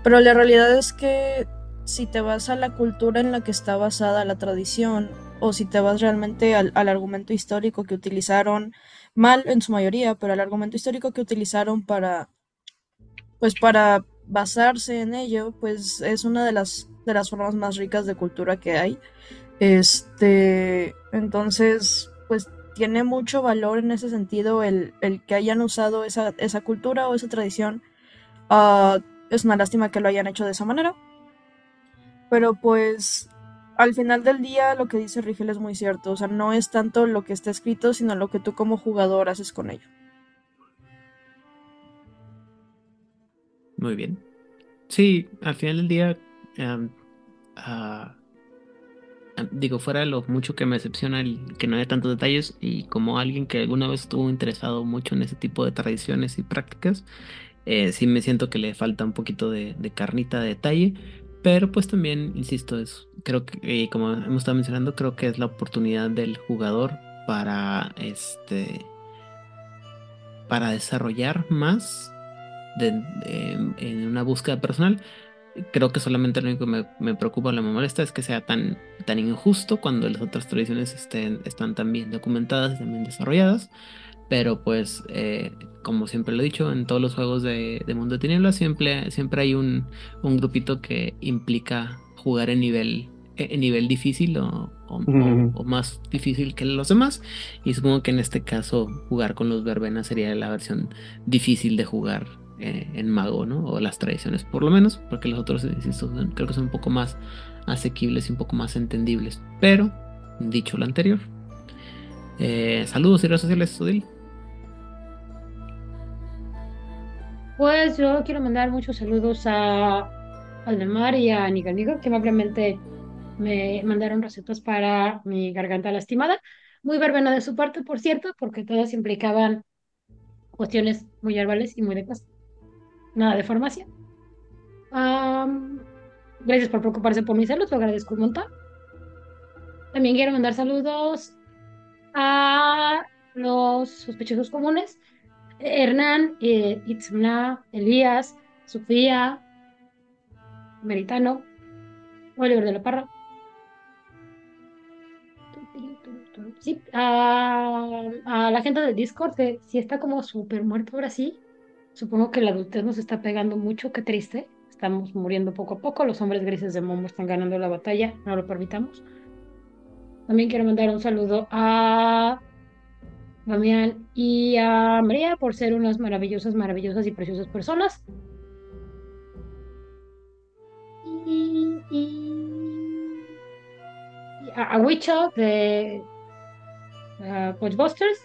Pero la realidad es que si te vas a la cultura en la que está basada la tradición, o si te vas realmente al, argumento histórico que utilizaron, mal en su mayoría, pero al argumento histórico que utilizaron para, pues para basarse en ello, pues es una de las, de las formas más ricas de cultura que hay. Este, entonces, pues tiene mucho valor en ese sentido el, que hayan usado esa, cultura o esa tradición. Ah, es una lástima que lo hayan hecho de esa manera. Pero pues al final del día lo que dice Rigel es muy cierto. O sea, no es tanto lo que está escrito, sino lo que tú como jugador haces con ello. Muy bien. Sí, al final del día, ah, digo, fuera de lo mucho que me decepciona el que no haya tantos detalles y como alguien que alguna vez estuvo interesado mucho en ese tipo de tradiciones y prácticas, eh, sí me siento que le falta un poquito de, carnita de detalle, pero pues también, insisto, es, creo que, como hemos estado mencionando, creo que es la oportunidad del jugador para este para desarrollar más en una búsqueda personal. Creo que solamente lo único que me, me, preocupa o me molesta es que sea tan, tan injusto cuando las otras tradiciones estén, están tan bien documentadas y también desarrolladas. Pero pues, eh, como siempre lo he dicho, en todos los juegos de, Mundo de Tinieblas siempre, siempre hay un, grupito que implica jugar en nivel, en nivel difícil o, más difícil que los demás. Y supongo que en este caso jugar con los verbenas sería la versión difícil de jugar eh, en mago, ¿no? O las tradiciones, por lo menos, porque los otros, insisto, creo que son un poco más asequibles y un poco más entendibles. Pero, dicho lo anterior, eh, saludos y redes sociales, Sudil. Pues yo quiero mandar muchos saludos a Aldemar y a Nico, que amablemente me mandaron recetas para mi garganta lastimada. Muy verbena de su parte, por cierto, porque todas implicaban cuestiones muy herbales y muy de casa. Nada de farmacia. gracias por preocuparse por mi salud, lo agradezco un montón. También quiero mandar saludos a los sospechosos comunes Hernán, eh, Elías, Sofía, Meritano, Oliver de la Parra. Sí, a, la gente del Discord, que sí está como súper muerto ahora sí. Supongo que la adultez nos está pegando mucho, qué triste. Estamos muriendo poco a poco, los hombres grises de Momo están ganando la batalla, no lo permitamos. También quiero mandar un saludo a Damián y a María por ser unas maravillosas, maravillosas y preciosas personas. Y, a, Wicho de Watchbusters.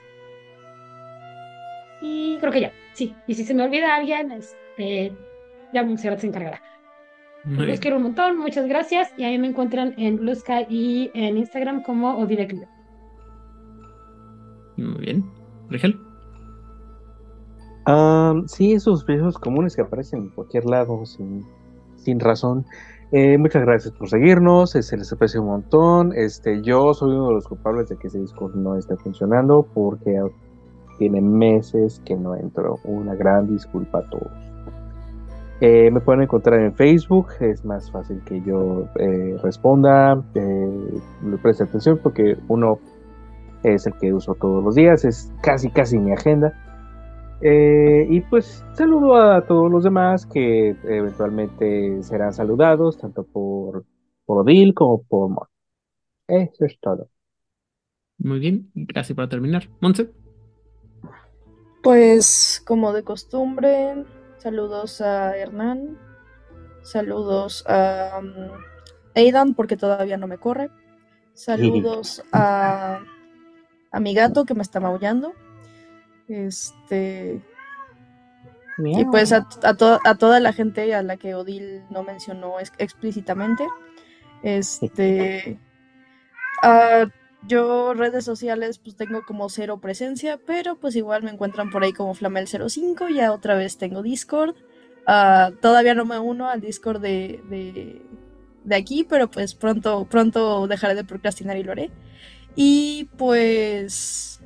Y creo que ya, sí. Y si se me olvida alguien, este, ya Monserrat se encargará. Los quiero un montón, muchas gracias. Y ahí me encuentran en Blue Sky y en Instagram como Odile muy bien. Rigel. sí, esos besos comunes que aparecen en cualquier lado sin, sin razón. Eh, muchas gracias por seguirnos, se les aprecia un montón. Este, yo soy uno de los culpables de que ese Discord no esté funcionando porque tiene meses que no entro. Una gran disculpa a todos. Eh, me pueden encontrar en Facebook, es más fácil que yo eh, responda, le preste atención porque uno es el que uso todos los días, es casi casi mi agenda. Eh, y pues saludo a todos los demás que eventualmente serán saludados, tanto por, por Odil como por Mon. Eso es todo. Muy bien, gracias para terminar. Monse. Pues como de costumbre, saludos a Hernán, saludos a um, Aidan porque todavía no me corre, saludos a a mi gato que me está maullando. Este. Y pues a, a, toda la gente a la que Odil no mencionó explícitamente. Este. Yo redes sociales pues tengo como cero presencia, pero pues igual me encuentran por ahí como Flamel05, ya otra vez tengo Discord. Ah, todavía no me uno al Discord de, de, de, aquí, pero pues pronto, pronto dejaré de procrastinar y lo haré. Y pues...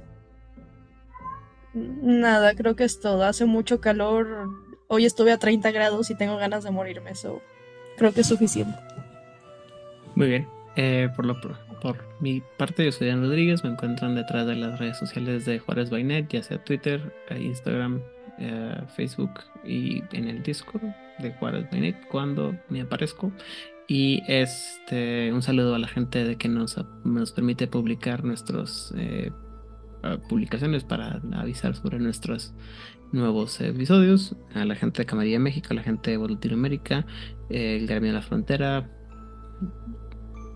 Nada, creo que es todo. Hace mucho calor. Hoy estuve a 30 grados y tengo ganas de morirme, eso creo que es suficiente. Muy bien. Eh, por, lo, por mi parte, yo soy Dan Rodríguez. Me encuentran detrás de las redes sociales de Juárez Bainet, ya sea Twitter, eh, Instagram, eh, Facebook y en el Discord de Juárez Bainet cuando me aparezco. Y este un saludo a la gente de que nos, nos permite publicar nuestras publicaciones para avisar sobre nuestros nuevos episodios. A la gente de Camarilla México, a la gente de Latinoamérica, el Gremio de la Frontera,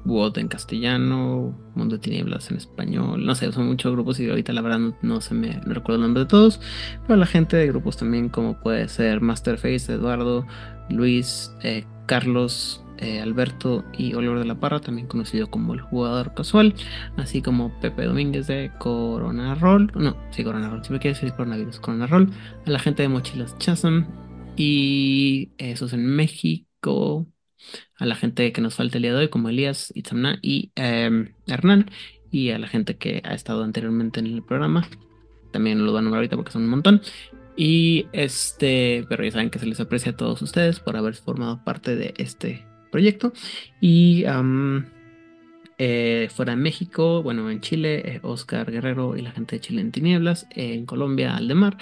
WOD en castellano, Mundo de Tinieblas en español, no sé, son muchos grupos y ahorita la verdad no, se me recuerdo el nombre de todos, pero la gente de grupos también como puede ser Masterface, Eduardo, Luis, eh, Carlos, eh, Alberto y Oliver de la Parra, también conocido como el jugador casual, así como Pepe Domínguez de Corona Roll, no, sí, Corona Roll, si me quieres decir coronavirus, Corona Roll, a la gente de Mochilas Chasm y esos en México, a la gente que nos falta el día de hoy, como Elías, Itzamna y em, Hernán, y a la gente que ha estado anteriormente en el programa. También lo voy a nombrar ahorita porque son un montón. Y este, pero ya saben que se les aprecia a todos ustedes por haber formado parte de este proyecto. Y eh, fuera de México, bueno, en Chile, eh, Oscar Guerrero y la gente de Chile en Tinieblas, en Colombia, Aldemar,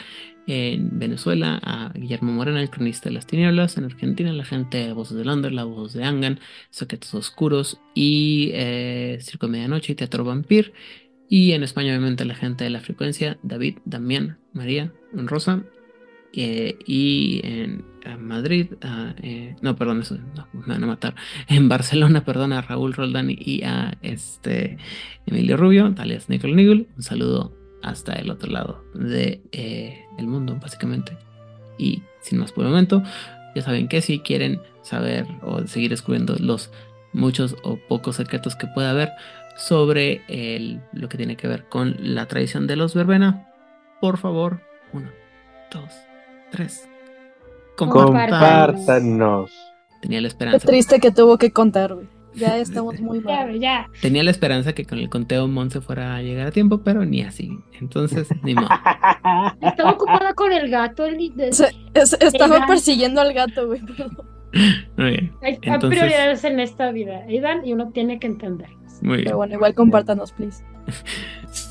en Venezuela, a Guillermo Morena, el cronista de las tinieblas, en Argentina, la gente de Voces de Londres, la voz de Angan, Soquetos Oscuros y eh, Circo Medianoche y Teatro Vampir. Y en España, obviamente, la gente de la frecuencia, David, Damián, María, Rosa eh, y en, Madrid, eh, no, perdón, eso, no, me van a matar. En Barcelona, perdón, a Raúl Roldán y a este Emilio Rubio, alias Nicole Nigel. Un saludo hasta el otro lado de eh, el mundo, básicamente. Y sin más por el momento, ya saben que si quieren saber o seguir descubriendo los muchos o pocos secretos que pueda haber sobre el, lo que tiene que ver con la tradición de los verbena, por favor, uno, dos, Tres. Compártanos. Tenía la esperanza. Qué triste que tuvo que contar, güey. Ya estamos muy mal. Ya, Tenía la esperanza que con el conteo Monse fuera a llegar a tiempo, pero ni así. Entonces, ni modo. Estaba ocupada con el gato. El... estaba persiguiendo al gato, güey. Muy bien. Hay, prioridades en esta vida, Aidan, y uno tiene que entender. Muy bien. Pero bueno, igual compártanos, please.